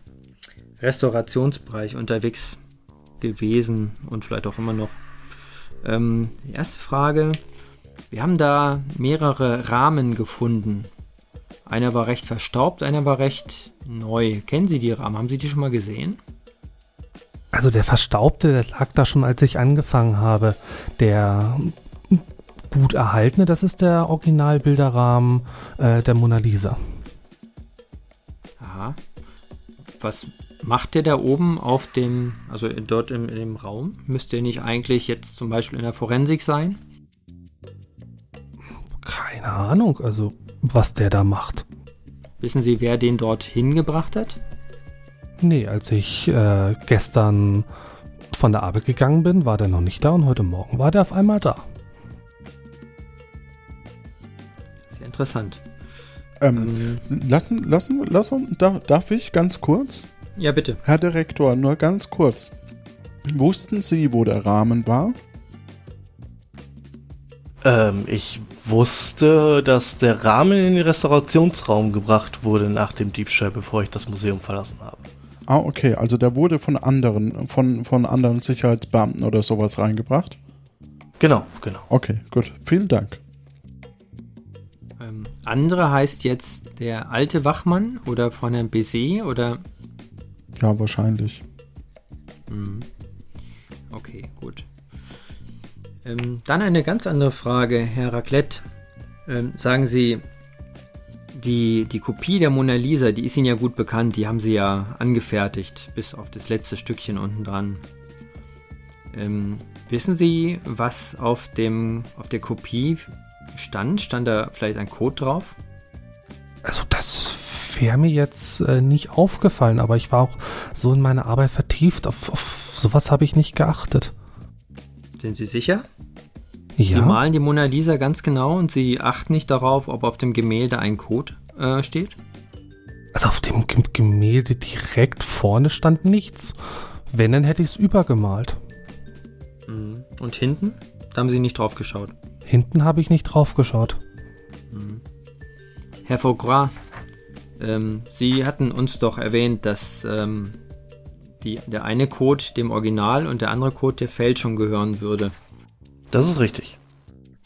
Restaurationsbereich unterwegs gewesen und vielleicht auch immer noch. Ähm, die erste Frage. Wir haben da mehrere Rahmen gefunden. Einer war recht verstaubt, einer war recht neu. Kennen Sie die Rahmen? Haben Sie die schon mal gesehen? Also der Verstaubte, der lag da schon, als ich angefangen habe. Der gut erhaltene, das ist der Originalbilderrahmen äh, der Mona Lisa. Aha. Was macht der da oben auf dem, also dort im, in dem Raum? Müsste er nicht eigentlich jetzt zum Beispiel in der Forensik sein? Keine Ahnung, also was der da macht. Wissen Sie, wer den dort hingebracht hat? Nee, als ich äh, gestern von der Arbeit gegangen bin, war der noch nicht da und heute Morgen war der auf einmal da. Sehr interessant. Ähm, ähm, lassen, lassen, lassen, darf, darf ich ganz kurz? Ja, bitte. Herr Direktor, nur ganz kurz. Wussten Sie, wo der Rahmen war? Ähm, ich wusste, dass der Rahmen in den Restaurationsraum gebracht wurde nach dem Diebstahl, bevor ich das Museum verlassen habe. Ah, okay. Also der wurde von anderen, von, von anderen Sicherheitsbeamten oder sowas reingebracht? Genau, genau. Okay, gut. Vielen Dank. Ähm, andere heißt jetzt der alte Wachmann oder von Herrn Bézet oder ja, wahrscheinlich. Mhm. Okay, gut. Ähm, dann eine ganz andere Frage, Herr Raclette. Ähm, sagen Sie, die, die Kopie der Mona Lisa, die ist Ihnen ja gut bekannt, die haben Sie ja angefertigt, bis auf das letzte Stückchen unten dran. Ähm, wissen Sie, was auf, dem, auf der Kopie stand? Stand da vielleicht ein Code drauf? Also das wäre mir jetzt äh, nicht aufgefallen, aber ich war auch so in meine Arbeit vertieft. Auf, auf sowas habe ich nicht geachtet. Sind Sie sicher? Ja. Sie malen die Mona Lisa ganz genau und Sie achten nicht darauf, ob auf dem Gemälde ein Code äh, steht? Also auf dem G Gemälde direkt vorne stand nichts. Wenn, dann hätte ich es übergemalt. Mhm. Und hinten? Da haben Sie nicht drauf geschaut. Hinten habe ich nicht drauf geschaut. Mhm. Herr Vaugras, ähm, Sie hatten uns doch erwähnt, dass ähm, die, der eine Code dem Original und der andere Code der Fälschung gehören würde. Das ist richtig.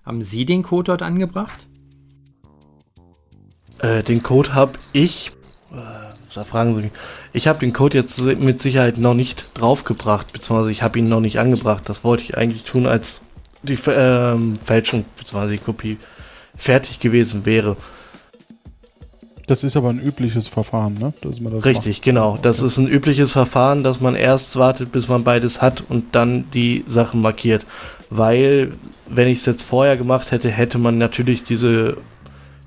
Haben Sie den Code dort angebracht? Äh, den Code habe ich. Äh, da fragen Sie mich. Ich habe den Code jetzt mit Sicherheit noch nicht draufgebracht, beziehungsweise ich habe ihn noch nicht angebracht. Das wollte ich eigentlich tun, als die ähm, Fälschung bzw. die Kopie fertig gewesen wäre. Das ist aber ein übliches Verfahren, ne? Dass man das Richtig, macht. genau. Das ist ein übliches Verfahren, dass man erst wartet, bis man beides hat und dann die Sachen markiert. Weil, wenn ich es jetzt vorher gemacht hätte, hätte man natürlich diese,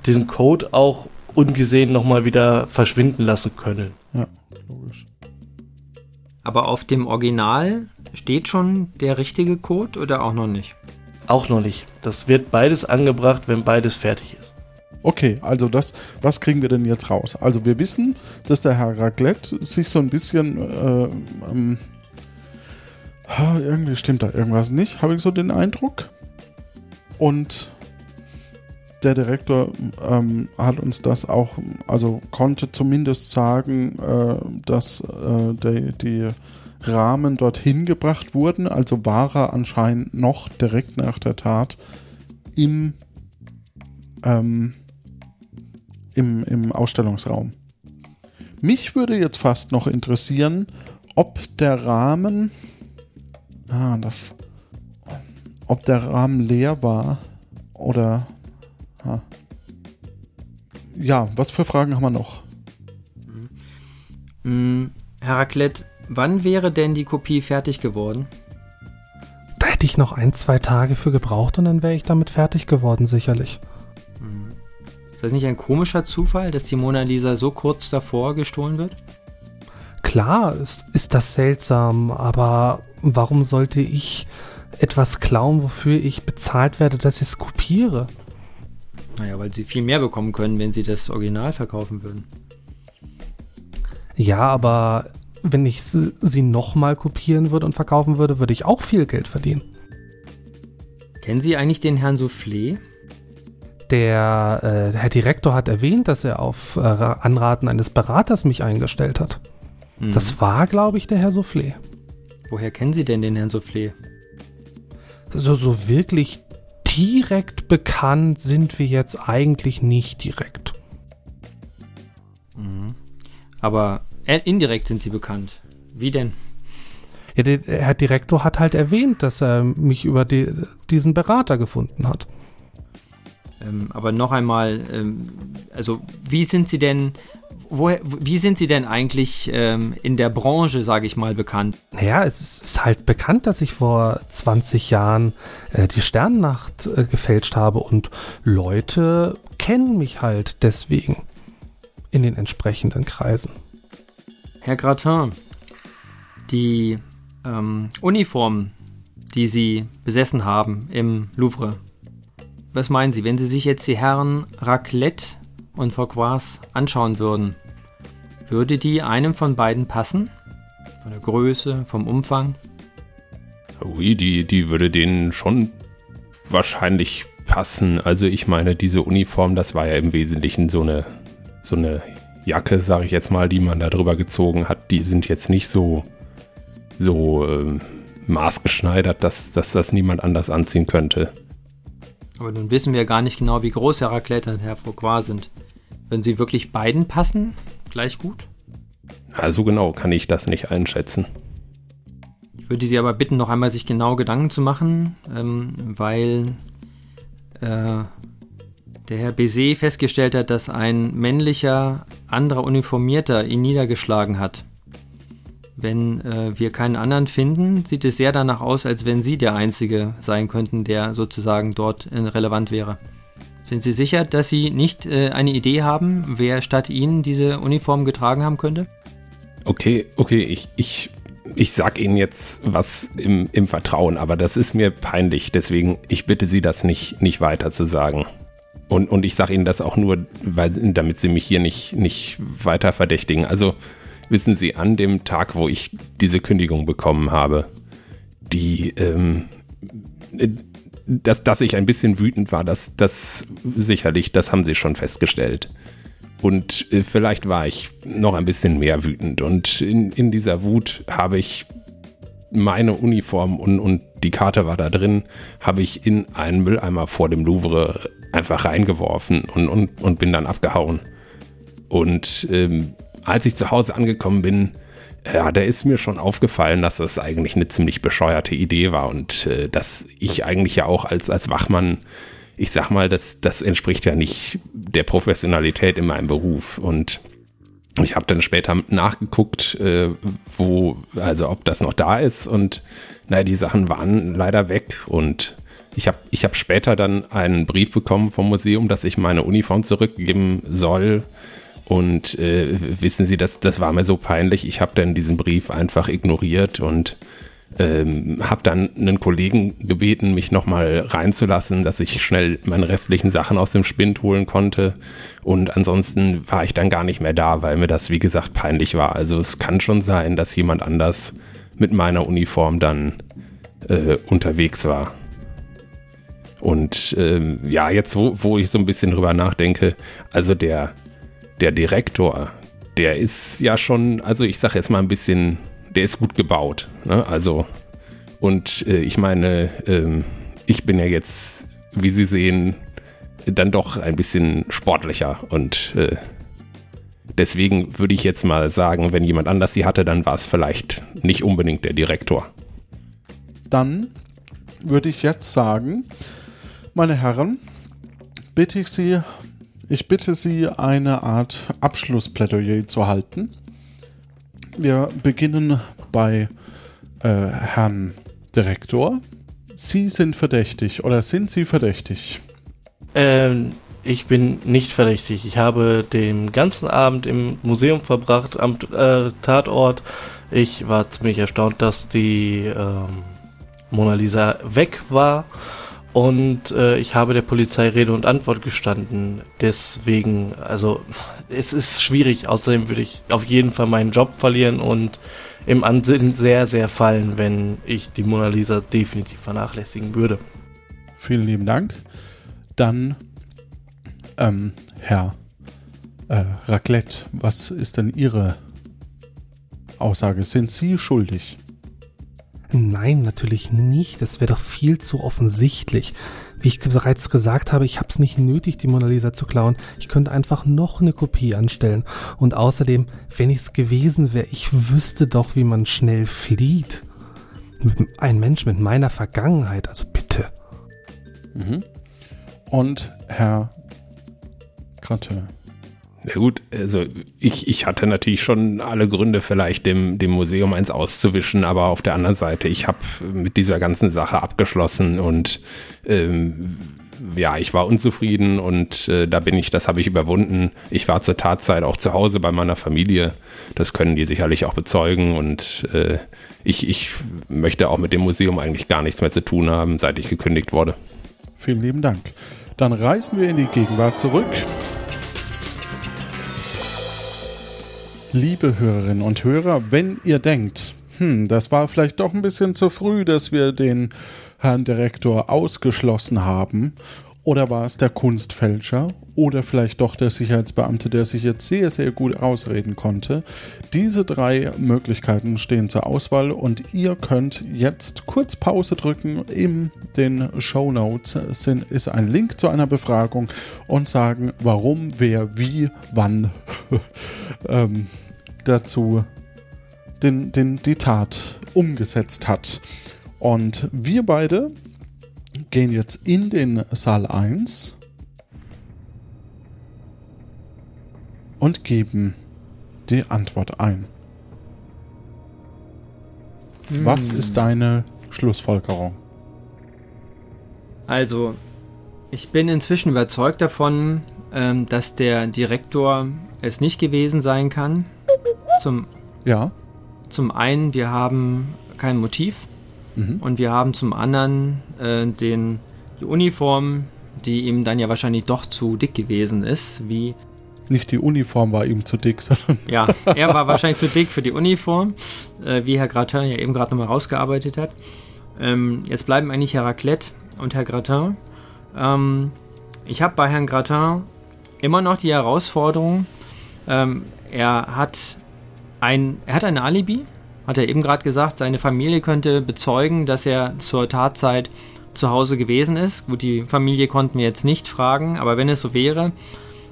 diesen Code auch ungesehen nochmal wieder verschwinden lassen können. Ja, logisch. Aber auf dem Original steht schon der richtige Code oder auch noch nicht? Auch noch nicht. Das wird beides angebracht, wenn beides fertig ist. Okay, also das, was kriegen wir denn jetzt raus? Also wir wissen, dass der Herr Raclette sich so ein bisschen äh, ähm, ha, irgendwie stimmt da irgendwas nicht, habe ich so den Eindruck. Und der Direktor ähm, hat uns das auch, also konnte zumindest sagen, äh, dass äh, die, die Rahmen dorthin gebracht wurden. Also war er anscheinend noch direkt nach der Tat im, ähm, im, im Ausstellungsraum. Mich würde jetzt fast noch interessieren, ob der Rahmen, ah, das, ob der Rahmen leer war oder Ah. Ja, was für Fragen haben wir noch? Hm, Heraklet, wann wäre denn die Kopie fertig geworden? Da hätte ich noch ein, zwei Tage für gebraucht und dann wäre ich damit fertig geworden, sicherlich. Ist das nicht ein komischer Zufall, dass die Mona Lisa so kurz davor gestohlen wird? Klar, ist, ist das seltsam, aber warum sollte ich etwas klauen, wofür ich bezahlt werde, dass ich es kopiere? Naja, weil sie viel mehr bekommen können, wenn sie das Original verkaufen würden. Ja, aber wenn ich sie nochmal kopieren würde und verkaufen würde, würde ich auch viel Geld verdienen. Kennen Sie eigentlich den Herrn Soufflé? Der äh, Herr Direktor hat erwähnt, dass er auf äh, Anraten eines Beraters mich eingestellt hat. Mhm. Das war, glaube ich, der Herr Soufflé. Woher kennen Sie denn den Herrn Soufflé? So, so wirklich direkt bekannt sind wir jetzt eigentlich nicht direkt. Mhm. Aber äh, indirekt sind sie bekannt. Wie denn? Ja, der Herr Direktor hat halt erwähnt, dass er mich über die, diesen Berater gefunden hat. Ähm, aber noch einmal, ähm, also wie sind Sie denn, woher, wie sind Sie denn eigentlich ähm, in der Branche, sage ich mal, bekannt? Naja, es ist, ist, halt bekannt, dass ich vor 20 Jahren äh, die Sternnacht äh, gefälscht habe und Leute kennen mich halt deswegen in den entsprechenden Kreisen. Herr Gratin, die ähm, Uniformen, die Sie besessen haben im Louvre, was meinen Sie, wenn Sie sich jetzt die Herren Raclette und Fauquois anschauen würden? Würde die einem von beiden passen? Von der Größe, vom Umfang? Ui, die, die würde denen schon wahrscheinlich passen. Also ich meine, diese Uniform, das war ja im Wesentlichen so eine, so eine Jacke, sage ich jetzt mal, die man da drüber gezogen hat. Die sind jetzt nicht so, so äh, maßgeschneidert, dass, dass das niemand anders anziehen könnte. Aber nun wissen wir gar nicht genau, wie groß Herr Raclette und Herr Fauquois sind. Würden sie wirklich beiden passen? Gleich gut? Also genau kann ich das nicht einschätzen. Ich würde Sie aber bitten, noch einmal sich genau Gedanken zu machen, ähm, weil äh, der Herr Bézet festgestellt hat, dass ein männlicher, anderer Uniformierter ihn niedergeschlagen hat. Wenn äh, wir keinen anderen finden, sieht es sehr danach aus, als wenn Sie der Einzige sein könnten, der sozusagen dort äh, relevant wäre. Sind Sie sicher, dass Sie nicht äh, eine Idee haben, wer statt Ihnen diese Uniform getragen haben könnte? Okay, okay, ich, ich, ich sag Ihnen jetzt was im, im Vertrauen, aber das ist mir peinlich, deswegen ich bitte Sie, das nicht, nicht weiter zu sagen. Und, und ich sage Ihnen das auch nur, weil, damit Sie mich hier nicht, nicht weiter verdächtigen. Also, wissen Sie, an dem Tag, wo ich diese Kündigung bekommen habe, die, ähm, dass, dass ich ein bisschen wütend war, das, das sicherlich, das haben Sie schon festgestellt. Und äh, vielleicht war ich noch ein bisschen mehr wütend. Und in, in dieser Wut habe ich meine Uniform und, und die Karte war da drin, habe ich in einen Mülleimer vor dem Louvre einfach reingeworfen und, und, und bin dann abgehauen. Und ähm, als ich zu Hause angekommen bin, ja, da ist mir schon aufgefallen, dass das eigentlich eine ziemlich bescheuerte Idee war und äh, dass ich eigentlich ja auch als, als Wachmann, ich sag mal, das, das entspricht ja nicht der Professionalität in meinem Beruf. Und ich habe dann später nachgeguckt, äh, wo, also ob das noch da ist und naja, die Sachen waren leider weg und ich habe ich hab später dann einen Brief bekommen vom Museum, dass ich meine Uniform zurückgeben soll. Und äh, wissen Sie, das, das war mir so peinlich. Ich habe dann diesen Brief einfach ignoriert und ähm, habe dann einen Kollegen gebeten, mich nochmal reinzulassen, dass ich schnell meine restlichen Sachen aus dem Spind holen konnte. Und ansonsten war ich dann gar nicht mehr da, weil mir das, wie gesagt, peinlich war. Also es kann schon sein, dass jemand anders mit meiner Uniform dann äh, unterwegs war. Und ähm, ja, jetzt wo, wo ich so ein bisschen drüber nachdenke, also der, der Direktor, der ist ja schon, also ich sage jetzt mal ein bisschen, der ist gut gebaut. Ne? Also, und äh, ich meine, ähm, ich bin ja jetzt, wie Sie sehen, dann doch ein bisschen sportlicher und äh, deswegen würde ich jetzt mal sagen, wenn jemand anders sie hatte, dann war es vielleicht nicht unbedingt der Direktor. Dann würde ich jetzt sagen, meine Herren, bitte ich Sie, ich bitte Sie, eine Art Abschlussplädoyer zu halten. Wir beginnen bei äh, Herrn Direktor. Sie sind verdächtig oder sind Sie verdächtig? Ähm, ich bin nicht verdächtig. Ich habe den ganzen Abend im Museum verbracht, am äh, Tatort. Ich war ziemlich erstaunt, dass die ähm, Mona Lisa weg war. Und äh, ich habe der Polizei Rede und Antwort gestanden. Deswegen, also es ist schwierig. Außerdem würde ich auf jeden Fall meinen Job verlieren und im Ansinn sehr, sehr fallen, wenn ich die Mona Lisa definitiv vernachlässigen würde. Vielen lieben Dank. Dann, ähm, Herr äh, Raclette, was ist denn Ihre Aussage? Sind Sie schuldig? Nein, natürlich nicht. Das wäre doch viel zu offensichtlich. Wie ich bereits gesagt habe, ich habe es nicht nötig, die Mona Lisa zu klauen. Ich könnte einfach noch eine Kopie anstellen. Und außerdem, wenn ich es gewesen wäre, ich wüsste doch, wie man schnell flieht. Ein Mensch mit meiner Vergangenheit, also bitte. Mhm. Und Herr Gratte. Na gut, also ich, ich hatte natürlich schon alle Gründe, vielleicht dem, dem Museum eins auszuwischen, aber auf der anderen Seite, ich habe mit dieser ganzen Sache abgeschlossen und ähm, ja, ich war unzufrieden und äh, da bin ich, das habe ich überwunden. Ich war zur Tatzeit auch zu Hause bei meiner Familie. Das können die sicherlich auch bezeugen und äh, ich, ich möchte auch mit dem Museum eigentlich gar nichts mehr zu tun haben, seit ich gekündigt wurde. Vielen lieben Dank. Dann reisen wir in die Gegenwart zurück. Liebe Hörerinnen und Hörer, wenn ihr denkt, hm, das war vielleicht doch ein bisschen zu früh, dass wir den Herrn Direktor ausgeschlossen haben, oder war es der Kunstfälscher oder vielleicht doch der Sicherheitsbeamte, der sich jetzt sehr, sehr gut ausreden konnte. Diese drei Möglichkeiten stehen zur Auswahl und ihr könnt jetzt kurz Pause drücken. In den Show Notes ist ein Link zu einer Befragung und sagen, warum, wer, wie, wann ähm, dazu den, den, die Tat umgesetzt hat. Und wir beide gehen jetzt in den Saal 1 und geben die Antwort ein. Hm. Was ist deine Schlussfolgerung? Also, ich bin inzwischen überzeugt davon, ähm, dass der Direktor es nicht gewesen sein kann. Zum, ja. Zum einen, wir haben kein Motiv. Mhm. Und wir haben zum anderen äh, den, die Uniform, die ihm dann ja wahrscheinlich doch zu dick gewesen ist, wie. Nicht die Uniform war ihm zu dick, sondern. Ja, er war wahrscheinlich zu dick für die Uniform, äh, wie Herr Gratin ja eben gerade nochmal rausgearbeitet hat. Ähm, jetzt bleiben eigentlich Herr Raclette und Herr Gratin. Ähm, ich habe bei Herrn Gratin immer noch die Herausforderung, ähm, er hat ein, er hat ein Alibi, hat er eben gerade gesagt, seine Familie könnte bezeugen, dass er zur Tatzeit zu Hause gewesen ist. Gut, die Familie konnten wir jetzt nicht fragen, aber wenn es so wäre,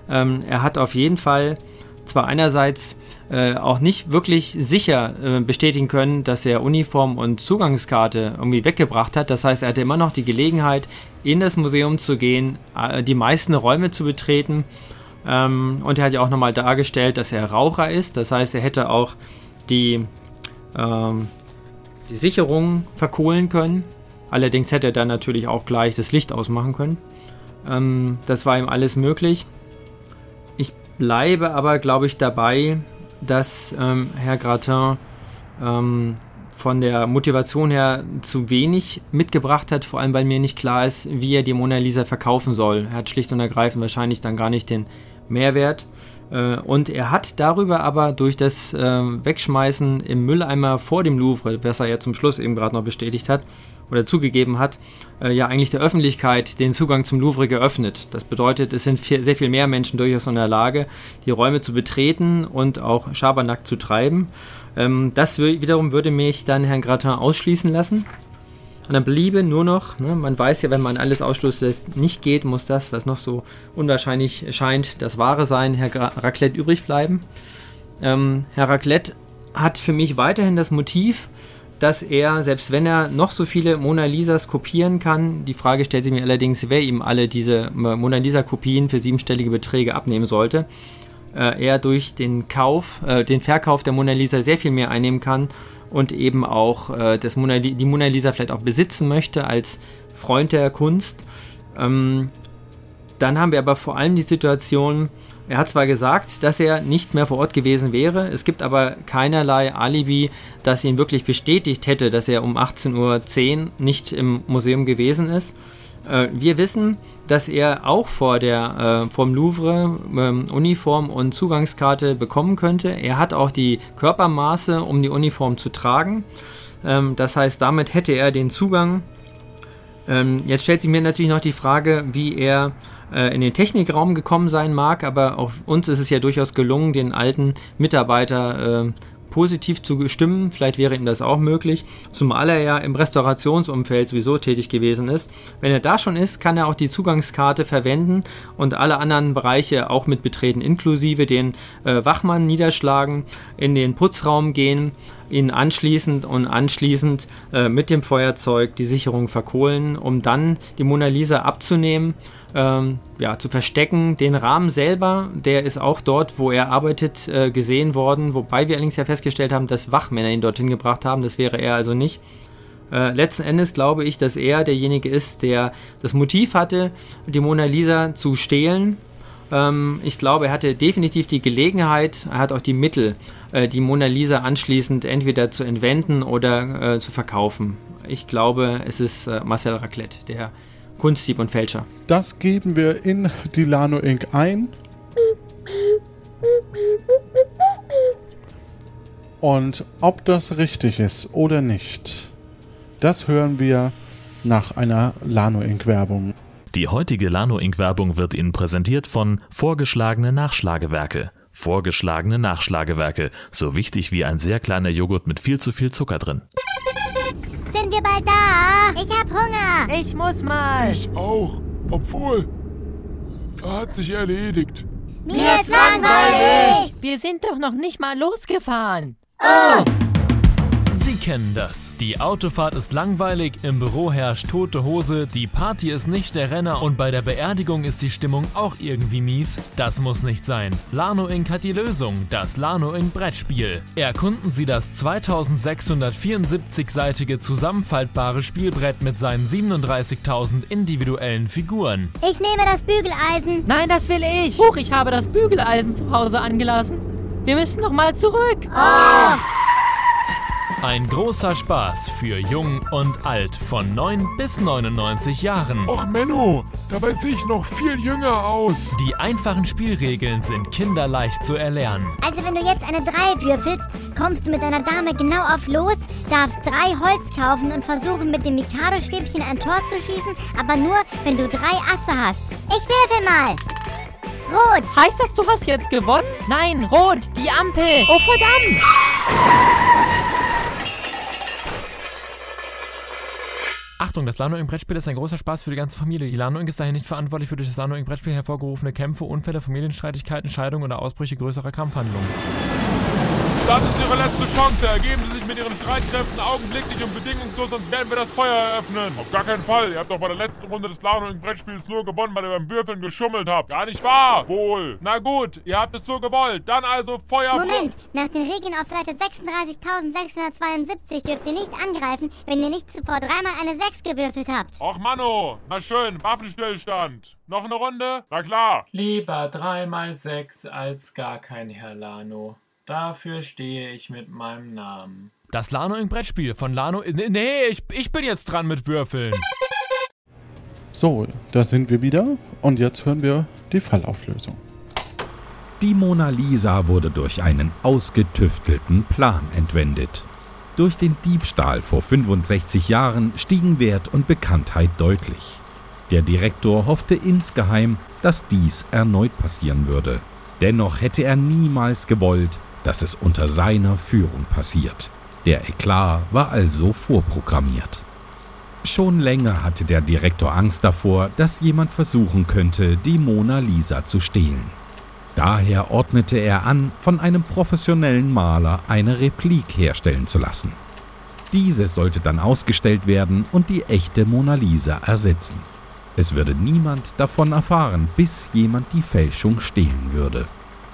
ähm, er hat auf jeden Fall zwar einerseits äh, auch nicht wirklich sicher äh, bestätigen können, dass er Uniform und Zugangskarte irgendwie weggebracht hat. Das heißt, er hatte immer noch die Gelegenheit, in das Museum zu gehen, äh, die meisten Räume zu betreten. Ähm, und er hat ja auch nochmal dargestellt, dass er Raucher ist. Das heißt, er hätte auch die, ähm, die Sicherung verkohlen können. Allerdings hätte er dann natürlich auch gleich das Licht ausmachen können. Ähm, das war ihm alles möglich. Ich bleibe aber, glaube ich, dabei, dass ähm, Herr Gratin ähm, von der Motivation her zu wenig mitgebracht hat, vor allem weil mir nicht klar ist, wie er die Mona Lisa verkaufen soll. Er hat schlicht und ergreifend wahrscheinlich dann gar nicht den Mehrwert. Äh, und er hat darüber aber durch das äh, Wegschmeißen im Mülleimer vor dem Louvre, was er ja zum Schluss eben gerade noch bestätigt hat, oder zugegeben hat, äh, ja eigentlich der Öffentlichkeit den Zugang zum Louvre geöffnet. Das bedeutet, es sind sehr viel mehr Menschen durchaus in der Lage, die Räume zu betreten und auch Schabernack zu treiben. Ähm, das wiederum würde mich dann Herrn Gratin ausschließen lassen. Und dann bliebe nur noch, ne, man weiß ja, wenn man alles ausschließt, lässt, nicht geht, muss das, was noch so unwahrscheinlich scheint, das Wahre sein, Herr Raclette übrig bleiben. Ähm, Herr Raclette hat für mich weiterhin das Motiv, dass er, selbst wenn er noch so viele Mona Lisas kopieren kann, die Frage stellt sich mir allerdings, wer ihm alle diese Mona Lisa Kopien für siebenstellige Beträge abnehmen sollte, äh, er durch den Kauf, äh, den Verkauf der Mona Lisa sehr viel mehr einnehmen kann und eben auch äh, das Mona, die Mona Lisa vielleicht auch besitzen möchte als Freund der Kunst. Ähm, dann haben wir aber vor allem die Situation, er hat zwar gesagt, dass er nicht mehr vor Ort gewesen wäre, es gibt aber keinerlei Alibi, das ihn wirklich bestätigt hätte, dass er um 18.10 Uhr nicht im Museum gewesen ist. Äh, wir wissen, dass er auch vor der, äh, vom Louvre äh, Uniform und Zugangskarte bekommen könnte. Er hat auch die Körpermaße, um die Uniform zu tragen. Ähm, das heißt, damit hätte er den Zugang. Ähm, jetzt stellt sich mir natürlich noch die Frage, wie er äh, in den Technikraum gekommen sein mag, aber auch uns ist es ja durchaus gelungen, den alten Mitarbeiter äh, positiv zu stimmen. Vielleicht wäre ihm das auch möglich, zumal er ja im Restaurationsumfeld sowieso tätig gewesen ist. Wenn er da schon ist, kann er auch die Zugangskarte verwenden und alle anderen Bereiche auch mit betreten, inklusive den äh, Wachmann niederschlagen, in den Putzraum gehen, ihn anschließend und anschließend äh, mit dem Feuerzeug die Sicherung verkohlen, um dann die Mona Lisa abzunehmen ähm, ja, zu verstecken. Den Rahmen selber, der ist auch dort, wo er arbeitet, äh, gesehen worden, wobei wir allerdings ja festgestellt haben, dass Wachmänner ihn dorthin gebracht haben. Das wäre er also nicht. Äh, letzten Endes glaube ich, dass er derjenige ist, der das Motiv hatte, die Mona Lisa zu stehlen. Ähm, ich glaube, er hatte definitiv die Gelegenheit, er hat auch die Mittel, äh, die Mona Lisa anschließend entweder zu entwenden oder äh, zu verkaufen. Ich glaube, es ist äh, Marcel Raclette, der Kunstdieb und Fälscher. Das geben wir in die Lano Inc. ein. Und ob das richtig ist oder nicht, das hören wir nach einer Lano Inc. Werbung. Die heutige Lano Inc. Werbung wird Ihnen präsentiert von Vorgeschlagene Nachschlagewerke. Vorgeschlagene Nachschlagewerke, so wichtig wie ein sehr kleiner Joghurt mit viel zu viel Zucker drin. Sind wir bald da? Ich hab Hunger. Ich muss mal. Ich auch. Obwohl, hat sich erledigt. Mir ist langweilig. Wir sind doch noch nicht mal losgefahren. Oh. Kennen das. Die Autofahrt ist langweilig, im Büro herrscht tote Hose, die Party ist nicht der Renner und bei der Beerdigung ist die Stimmung auch irgendwie mies. Das muss nicht sein. Lano Inc. hat die Lösung, das Lano Inc. Brettspiel. Erkunden Sie das 2674-seitige zusammenfaltbare Spielbrett mit seinen 37.000 individuellen Figuren. Ich nehme das Bügeleisen. Nein, das will ich. Huch, ich habe das Bügeleisen zu Hause angelassen. Wir müssen noch mal zurück. Oh. Ein großer Spaß für Jung und Alt von 9 bis 99 Jahren. Och Menno, dabei sehe ich noch viel jünger aus. Die einfachen Spielregeln sind kinderleicht zu erlernen. Also wenn du jetzt eine 3 würfelst, kommst du mit deiner Dame genau auf los, darfst drei Holz kaufen und versuchen mit dem Mikado-Stäbchen ein Tor zu schießen, aber nur, wenn du drei Asse hast. Ich würfel mal. Rot. Heißt das, du hast jetzt gewonnen? Nein, rot, die Ampel. Oh verdammt. Achtung, das Lano Inc. Brettspiel ist ein großer Spaß für die ganze Familie. Die Lano Inc. ist daher nicht verantwortlich für durch das Lano Inc. Brettspiel hervorgerufene Kämpfe, Unfälle, Familienstreitigkeiten, Scheidungen oder Ausbrüche größerer Kampfhandlungen. Das ist Ihre letzte Chance. Ergeben Sie sich mit Ihren Streitkräften augenblicklich und bedingungslos, sonst werden wir das Feuer eröffnen. Auf gar keinen Fall. Ihr habt doch bei der letzten Runde des Lano Inc. Brettspiels nur gewonnen, weil ihr beim Würfeln geschummelt habt. Gar nicht wahr? Wohl. Na gut, ihr habt es so gewollt. Dann also Feuer... Moment, nach den Regeln auf Seite 36.672 dürft ihr nicht angreifen, wenn ihr nicht zuvor dreimal eine 6 gewürfelt habt. Och Manno, na schön, Waffenstillstand. Noch eine Runde? Na klar. Lieber dreimal sechs als gar kein Herr Lano. Dafür stehe ich mit meinem Namen. Das Lano Inc. Brettspiel von Lano. Nee, ich, ich bin jetzt dran mit Würfeln. So, da sind wir wieder und jetzt hören wir die Fallauflösung. Die Mona Lisa wurde durch einen ausgetüftelten Plan entwendet. Durch den Diebstahl vor 65 Jahren stiegen Wert und Bekanntheit deutlich. Der Direktor hoffte insgeheim, dass dies erneut passieren würde. Dennoch hätte er niemals gewollt, dass es unter seiner Führung passiert. Der Eklat war also vorprogrammiert. Schon länger hatte der Direktor Angst davor, dass jemand versuchen könnte, die Mona Lisa zu stehlen. Daher ordnete er an, von einem professionellen Maler eine Replik herstellen zu lassen. Diese sollte dann ausgestellt werden und die echte Mona Lisa ersetzen. Es würde niemand davon erfahren, bis jemand die Fälschung stehlen würde.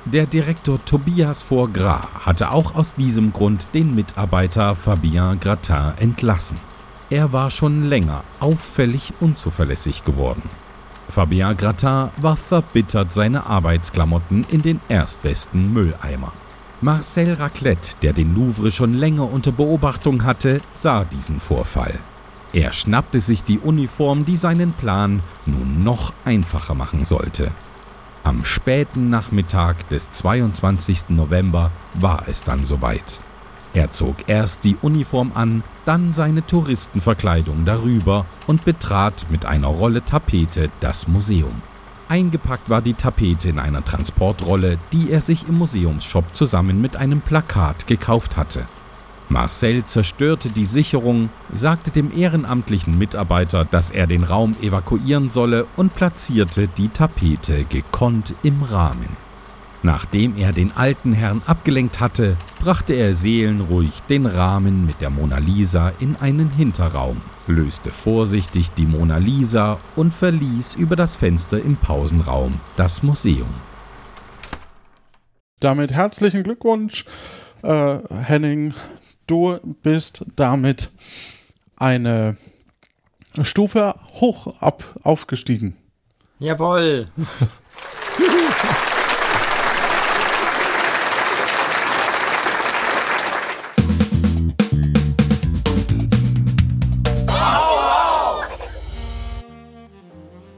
Der Direktor Tobias Vorgras hatte auch aus diesem Grund den Mitarbeiter Fabien Gratin entlassen. Er war schon länger auffällig unzuverlässig geworden. Fabien Gratin warf verbittert seine Arbeitsklamotten in den erstbesten Mülleimer. Marcel Raclette, der den Louvre schon länger unter Beobachtung hatte, sah diesen Vorfall. Er schnappte sich die Uniform, die seinen Plan nun noch einfacher machen sollte. Am späten Nachmittag des 22. November war es dann soweit. Er zog erst die Uniform an, dann seine Touristenverkleidung darüber und betrat mit einer Rolle Tapete das Museum. Eingepackt war die Tapete in einer Transportrolle, die er sich im Museumsshop zusammen mit einem Plakat gekauft hatte. Marcel zerstörte die Sicherung, sagte dem ehrenamtlichen Mitarbeiter, dass er den Raum evakuieren solle und platzierte die Tapete gekonnt im Rahmen. Nachdem er den alten Herrn abgelenkt hatte, brachte er seelenruhig den Rahmen mit der Mona Lisa in einen Hinterraum, löste vorsichtig die Mona Lisa und verließ über das Fenster im Pausenraum das Museum. Damit herzlichen Glückwunsch, äh, Henning. Du bist damit eine Stufe hoch ab aufgestiegen. Jawohl.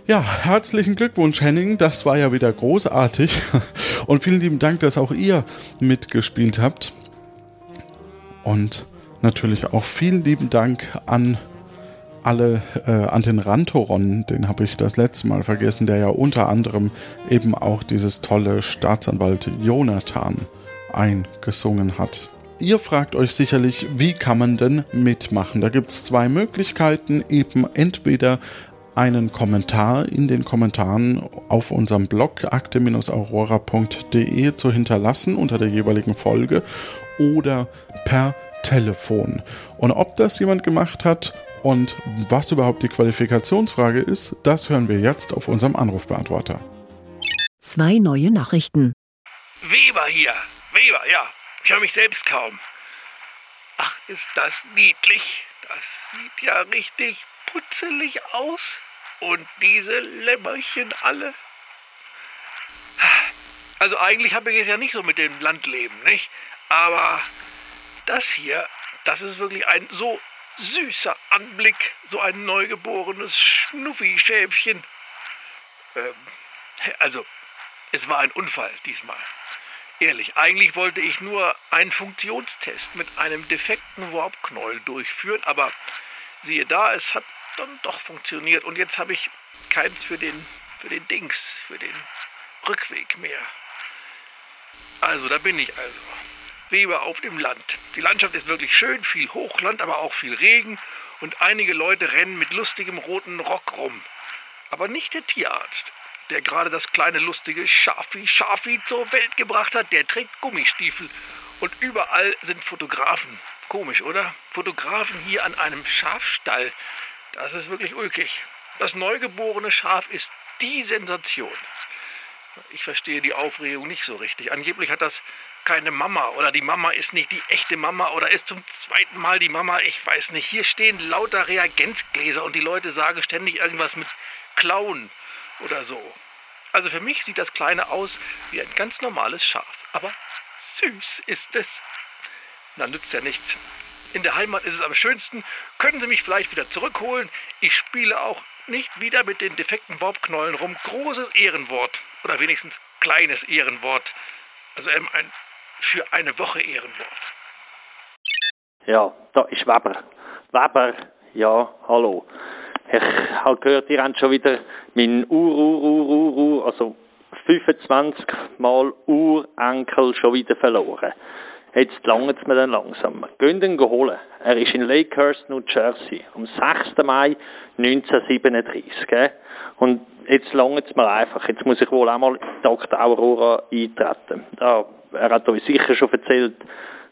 Ja, herzlichen Glückwunsch, Henning. Das war ja wieder großartig. Und vielen lieben Dank, dass auch ihr mitgespielt habt. Und natürlich auch vielen lieben Dank an alle, äh, an den Rantoron, den habe ich das letzte Mal vergessen, der ja unter anderem eben auch dieses tolle Staatsanwalt Jonathan eingesungen hat. Ihr fragt euch sicherlich, wie kann man denn mitmachen? Da gibt es zwei Möglichkeiten, eben entweder einen Kommentar in den Kommentaren auf unserem Blog akte-aurora.de zu hinterlassen unter der jeweiligen Folge oder per Telefon. Und ob das jemand gemacht hat und was überhaupt die Qualifikationsfrage ist, das hören wir jetzt auf unserem Anrufbeantworter. Zwei neue Nachrichten. Weber hier. Weber, ja. Ich höre mich selbst kaum. Ach, ist das niedlich. Das sieht ja richtig putzelig aus. Und diese Lämmerchen alle. Also eigentlich habe ich es ja nicht so mit dem Landleben, nicht? Aber das hier, das ist wirklich ein so süßer Anblick, so ein neugeborenes Schnuffi-Schäfchen. Ähm, also, es war ein Unfall diesmal. Ehrlich, eigentlich wollte ich nur einen Funktionstest mit einem defekten Warpknäuel durchführen, aber siehe da, es hat dann doch funktioniert und jetzt habe ich keins für den, für den Dings, für den Rückweg mehr. Also, da bin ich also. Weber auf dem Land. Die Landschaft ist wirklich schön, viel Hochland, aber auch viel Regen und einige Leute rennen mit lustigem roten Rock rum. Aber nicht der Tierarzt, der gerade das kleine lustige Schafi Schafi zur Welt gebracht hat, der trägt Gummistiefel. Und überall sind Fotografen. Komisch, oder? Fotografen hier an einem Schafstall. Das ist wirklich ulkig. Das neugeborene Schaf ist die Sensation. Ich verstehe die Aufregung nicht so richtig. Angeblich hat das keine Mama oder die Mama ist nicht die echte Mama oder ist zum zweiten Mal die Mama. Ich weiß nicht. Hier stehen lauter Reagenzgläser und die Leute sagen ständig irgendwas mit Klauen oder so. Also für mich sieht das Kleine aus wie ein ganz normales Schaf. Aber süß ist es. Na, nützt ja nichts. In der Heimat ist es am schönsten. Können Sie mich vielleicht wieder zurückholen? Ich spiele auch nicht wieder mit den defekten Warpknollen rum. Großes Ehrenwort. Oder wenigstens kleines Ehrenwort. Also ähm, ein für eine Woche Ehrenwort. Ja, da ist Weber. Weber, ja, hallo. Ich habe gehört, ihr habt schon wieder meinen Ur, Ur, Ur, Ur, Ur, also 25 Mal Urenkel schon wieder verloren. Jetzt langt es mir dann langsam. Gehen ihn holen. Er ist in Lakehurst, New Jersey, am 6. Mai 1937. Gell? Und jetzt langt es mir einfach. Jetzt muss ich wohl auch mal in Dr. Aurora eintreten. Er hat euch sicher schon erzählt,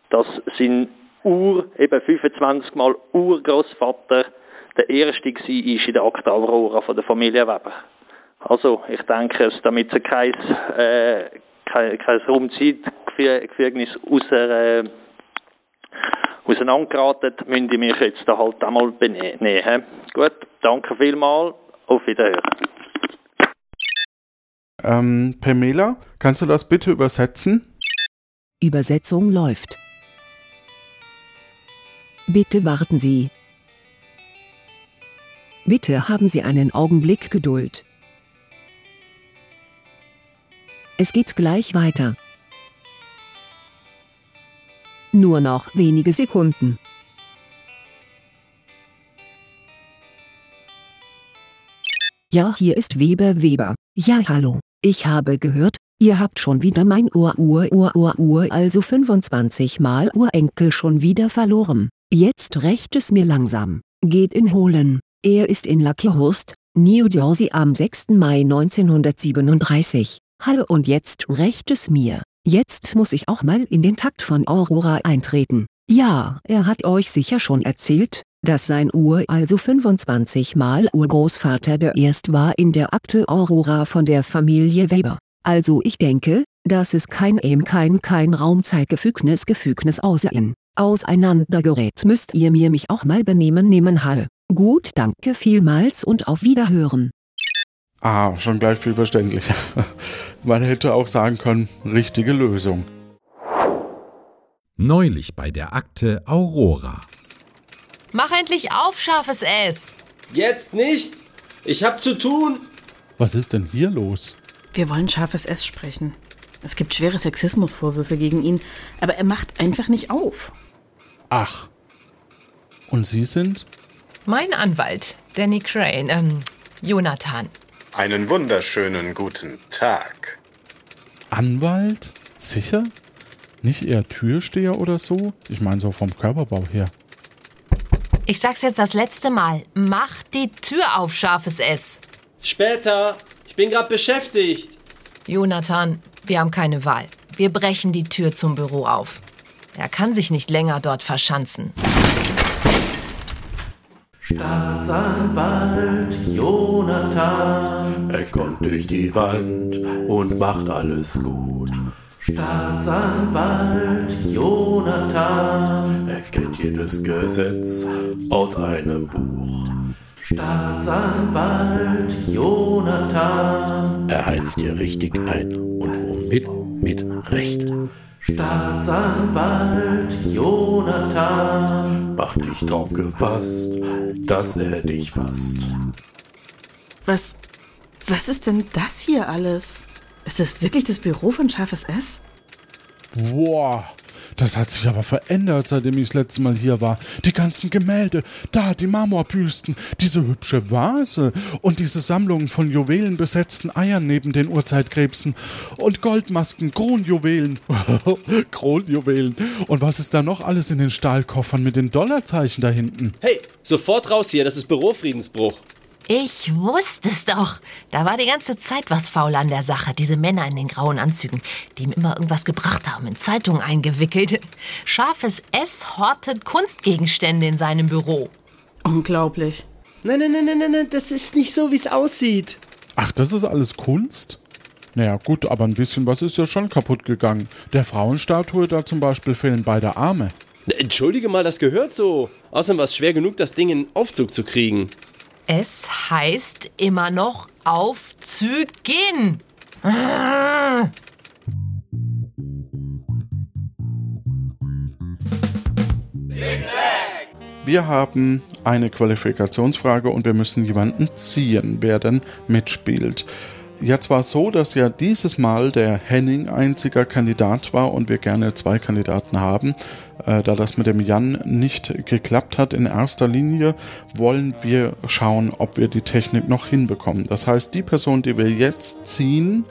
dass sein Ur, eben 25 Mal Urgroßvater, der erste war in der Akte Aurora von der Familie Weber. Also, ich denke, damit es kein, äh, kein, kein Raumzeitgefügnis außer, äh, auseinandergeraten, müsste ich mich jetzt da halt einmal benehmen. Gut, danke vielmals, auf Wiederhören. Ähm, Pamela, kannst du das bitte übersetzen? Übersetzung läuft. Bitte warten Sie. Bitte haben Sie einen Augenblick Geduld. Es geht gleich weiter. Nur noch wenige Sekunden. Ja, hier ist Weber Weber. Ja, hallo. Ich habe gehört, ihr habt schon wieder mein Ur-Ur-Ur-Ur, also 25 Mal Urenkel schon wieder verloren. Jetzt rächt es mir langsam. Geht ihn holen. Er ist in Luckyhurst, New Jersey am 6. Mai 1937. Hallo und jetzt rächt es mir. Jetzt muss ich auch mal in den Takt von Aurora eintreten. Ja, er hat euch sicher schon erzählt, dass sein Ur also 25 Mal Urgroßvater der erst war in der Akte Aurora von der Familie Weber. Also ich denke, dass es kein Aim kein kein Raumzeitgefügnis Gefügnis aussehen. Auseinandergerät müsst ihr mir mich auch mal benehmen nehmen Hall. Gut danke vielmals und auf Wiederhören. Ah, schon gleich viel verständlicher. Man hätte auch sagen können, richtige Lösung. Neulich bei der Akte Aurora. Mach endlich auf, scharfes S. Jetzt nicht! Ich hab zu tun! Was ist denn hier los? Wir wollen scharfes S sprechen. Es gibt schwere Sexismusvorwürfe gegen ihn, aber er macht einfach nicht auf. Ach. Und Sie sind? Mein Anwalt, Danny Crane, ähm, Jonathan. Einen wunderschönen guten Tag. Anwalt? Sicher? Nicht eher Türsteher oder so? Ich meine so vom Körperbau her. Ich sag's jetzt das letzte Mal. Mach die Tür auf, scharfes S. Später. Ich bin gerade beschäftigt. Jonathan, wir haben keine Wahl. Wir brechen die Tür zum Büro auf. Er kann sich nicht länger dort verschanzen. Staatsanwalt Jonathan. Er kommt durch die Wand und macht alles gut. Staatsanwalt Jonathan. Er kennt jedes Gesetz aus einem Buch. Staatsanwalt Jonathan. Er heizt dir richtig ein. Und womit? Mit Recht. Staatsanwalt Jonathan. Mach dich drauf gefasst, dass er dich fasst. Was. Was ist denn das hier alles? Ist das wirklich das Büro von Scharfes S? Boah, Das hat sich aber verändert, seitdem ich das letzte Mal hier war. Die ganzen Gemälde, da die Marmorbüsten, diese hübsche Vase und diese Sammlung von juwelenbesetzten Eiern neben den Urzeitkrebsen und Goldmasken, Kronjuwelen. Kronjuwelen. Und was ist da noch alles in den Stahlkoffern mit den Dollarzeichen da hinten? Hey, sofort raus hier, das ist Bürofriedensbruch. Ich wusste es doch. Da war die ganze Zeit was faul an der Sache. Diese Männer in den grauen Anzügen, die ihm immer irgendwas gebracht haben, in Zeitungen eingewickelt. Scharfes S hortet Kunstgegenstände in seinem Büro. Unglaublich. Nein, nein, nein, nein, nein, nein, das ist nicht so, wie es aussieht. Ach, das ist alles Kunst? Naja, gut, aber ein bisschen was ist ja schon kaputt gegangen. Der Frauenstatue da zum Beispiel fehlen beide Arme. Entschuldige mal, das gehört so. Außerdem war es schwer genug, das Ding in Aufzug zu kriegen. Es heißt immer noch Aufzügen. Ah. Wir haben eine Qualifikationsfrage und wir müssen jemanden ziehen, wer denn mitspielt. Jetzt war es so, dass ja dieses Mal der Henning einziger Kandidat war und wir gerne zwei Kandidaten haben. Äh, da das mit dem Jan nicht geklappt hat in erster Linie, wollen wir schauen, ob wir die Technik noch hinbekommen. Das heißt, die Person, die wir jetzt ziehen,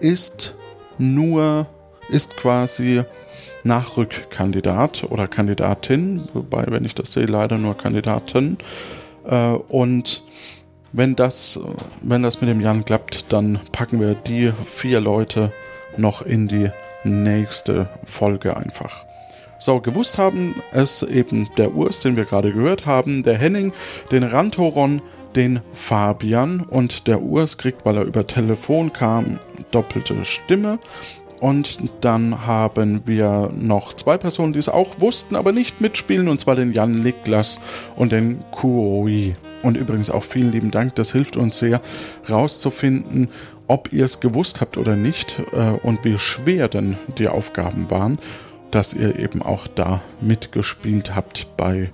ist nur, ist quasi Nachrückkandidat oder Kandidatin, wobei, wenn ich das sehe, leider nur Kandidatin. Äh, und wenn das, wenn das mit dem Jan klappt, dann packen wir die vier Leute noch in die nächste Folge einfach. So, gewusst haben es eben der Urs, den wir gerade gehört haben, der Henning, den Rantoron, den Fabian und der Urs kriegt, weil er über Telefon kam, doppelte Stimme. Und dann haben wir noch zwei Personen, die es auch wussten, aber nicht mitspielen, und zwar den Jan Niklas und den Kuoi. Und übrigens auch vielen lieben Dank, das hilft uns sehr, rauszufinden, ob ihr es gewusst habt oder nicht äh, und wie schwer denn die Aufgaben waren, dass ihr eben auch da mitgespielt habt bei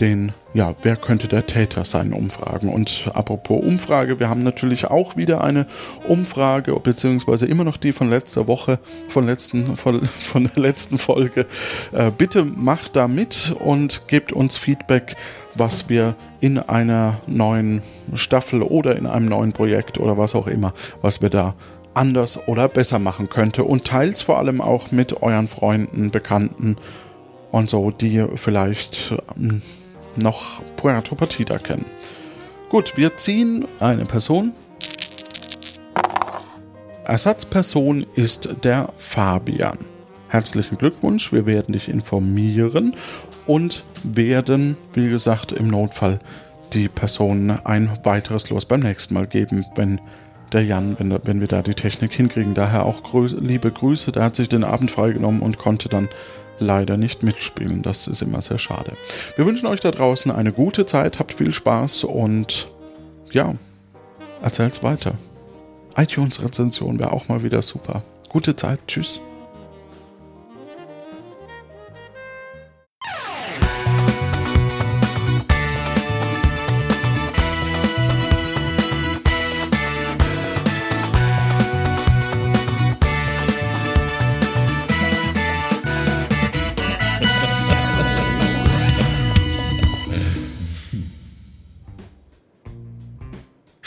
den, ja, wer könnte der Täter sein, Umfragen. Und apropos Umfrage, wir haben natürlich auch wieder eine Umfrage, beziehungsweise immer noch die von letzter Woche, von, letzten, von, von der letzten Folge. Äh, bitte macht da mit und gebt uns Feedback, was wir in einer neuen Staffel oder in einem neuen Projekt oder was auch immer, was wir da anders oder besser machen könnte. Und teils vor allem auch mit euren Freunden, Bekannten und so, die vielleicht ähm, noch Puerto Partida kennen. Gut, wir ziehen eine Person. Ersatzperson ist der Fabian. Herzlichen Glückwunsch, wir werden dich informieren und werden, wie gesagt, im Notfall die Person ein weiteres Los beim nächsten Mal geben, wenn der Jan, wenn, wenn wir da die Technik hinkriegen. Daher auch Grüße, liebe Grüße, der hat sich den Abend freigenommen und konnte dann leider nicht mitspielen. Das ist immer sehr schade. Wir wünschen euch da draußen eine gute Zeit, habt viel Spaß und ja, erzählt's weiter. iTunes-Rezension wäre auch mal wieder super. Gute Zeit, tschüss.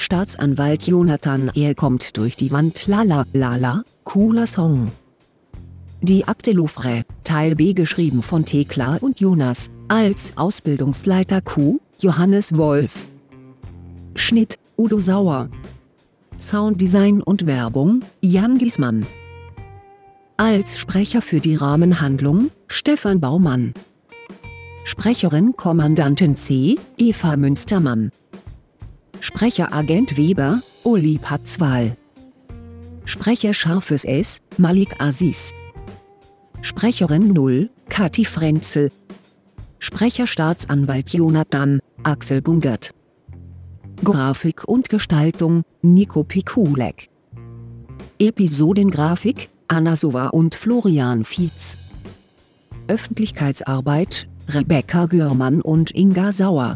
Staatsanwalt Jonathan Er kommt durch die Wand Lala Lala, cooler Song. Die Akte Louvre, Teil B geschrieben von Thekla und Jonas, als Ausbildungsleiter Q, Johannes Wolf. Schnitt, Udo Sauer. Sounddesign und Werbung, Jan Giesmann. Als Sprecher für die Rahmenhandlung, Stefan Baumann. Sprecherin Kommandantin C, Eva Münstermann. Sprecher Agent Weber, Uli Patzwal. Sprecher Scharfes S, Malik Aziz. Sprecherin 0, Kati Frenzel. Sprecher Staatsanwalt Jonathan, Axel Bungert. Grafik und Gestaltung, Nico Pikulek. Episodengrafik, Anna Sova und Florian Fietz. Öffentlichkeitsarbeit, Rebecca Görmann und Inga Sauer.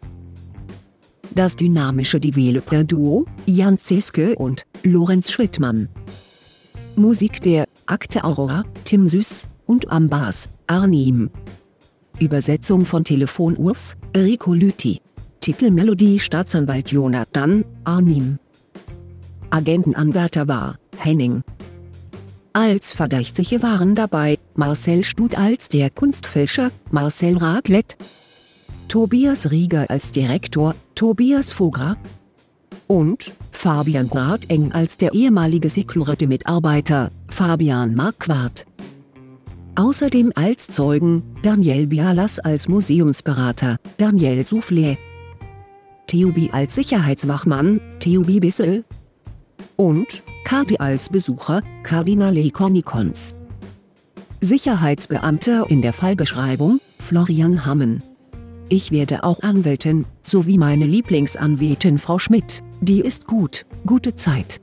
Das dynamische Developer-Duo, Jan Zeske und Lorenz Schrittmann. Musik der Akte Aurora, Tim Süß und am Bass, Arnim. Übersetzung von Telefon Urs, Rico Lüthi. Titelmelodie Staatsanwalt Jonathan, Arnim. Agentenanwärter war, Henning. Als Verdächtige waren dabei Marcel Stut als der Kunstfälscher, Marcel Raglet, Tobias Rieger als Direktor, Tobias Vogra und Fabian Gradeng als der ehemalige Security-Mitarbeiter, Fabian Marquardt. Außerdem als Zeugen Daniel Bialas als Museumsberater, Daniel Soufflet. Theobi als Sicherheitswachmann, Theobi Bissel. Und Cardi als Besucher, Kardinale Cornicons. Sicherheitsbeamter in der Fallbeschreibung, Florian Hammen. Ich werde auch Anwältin, sowie meine Lieblingsanwältin Frau Schmidt, die ist gut, gute Zeit.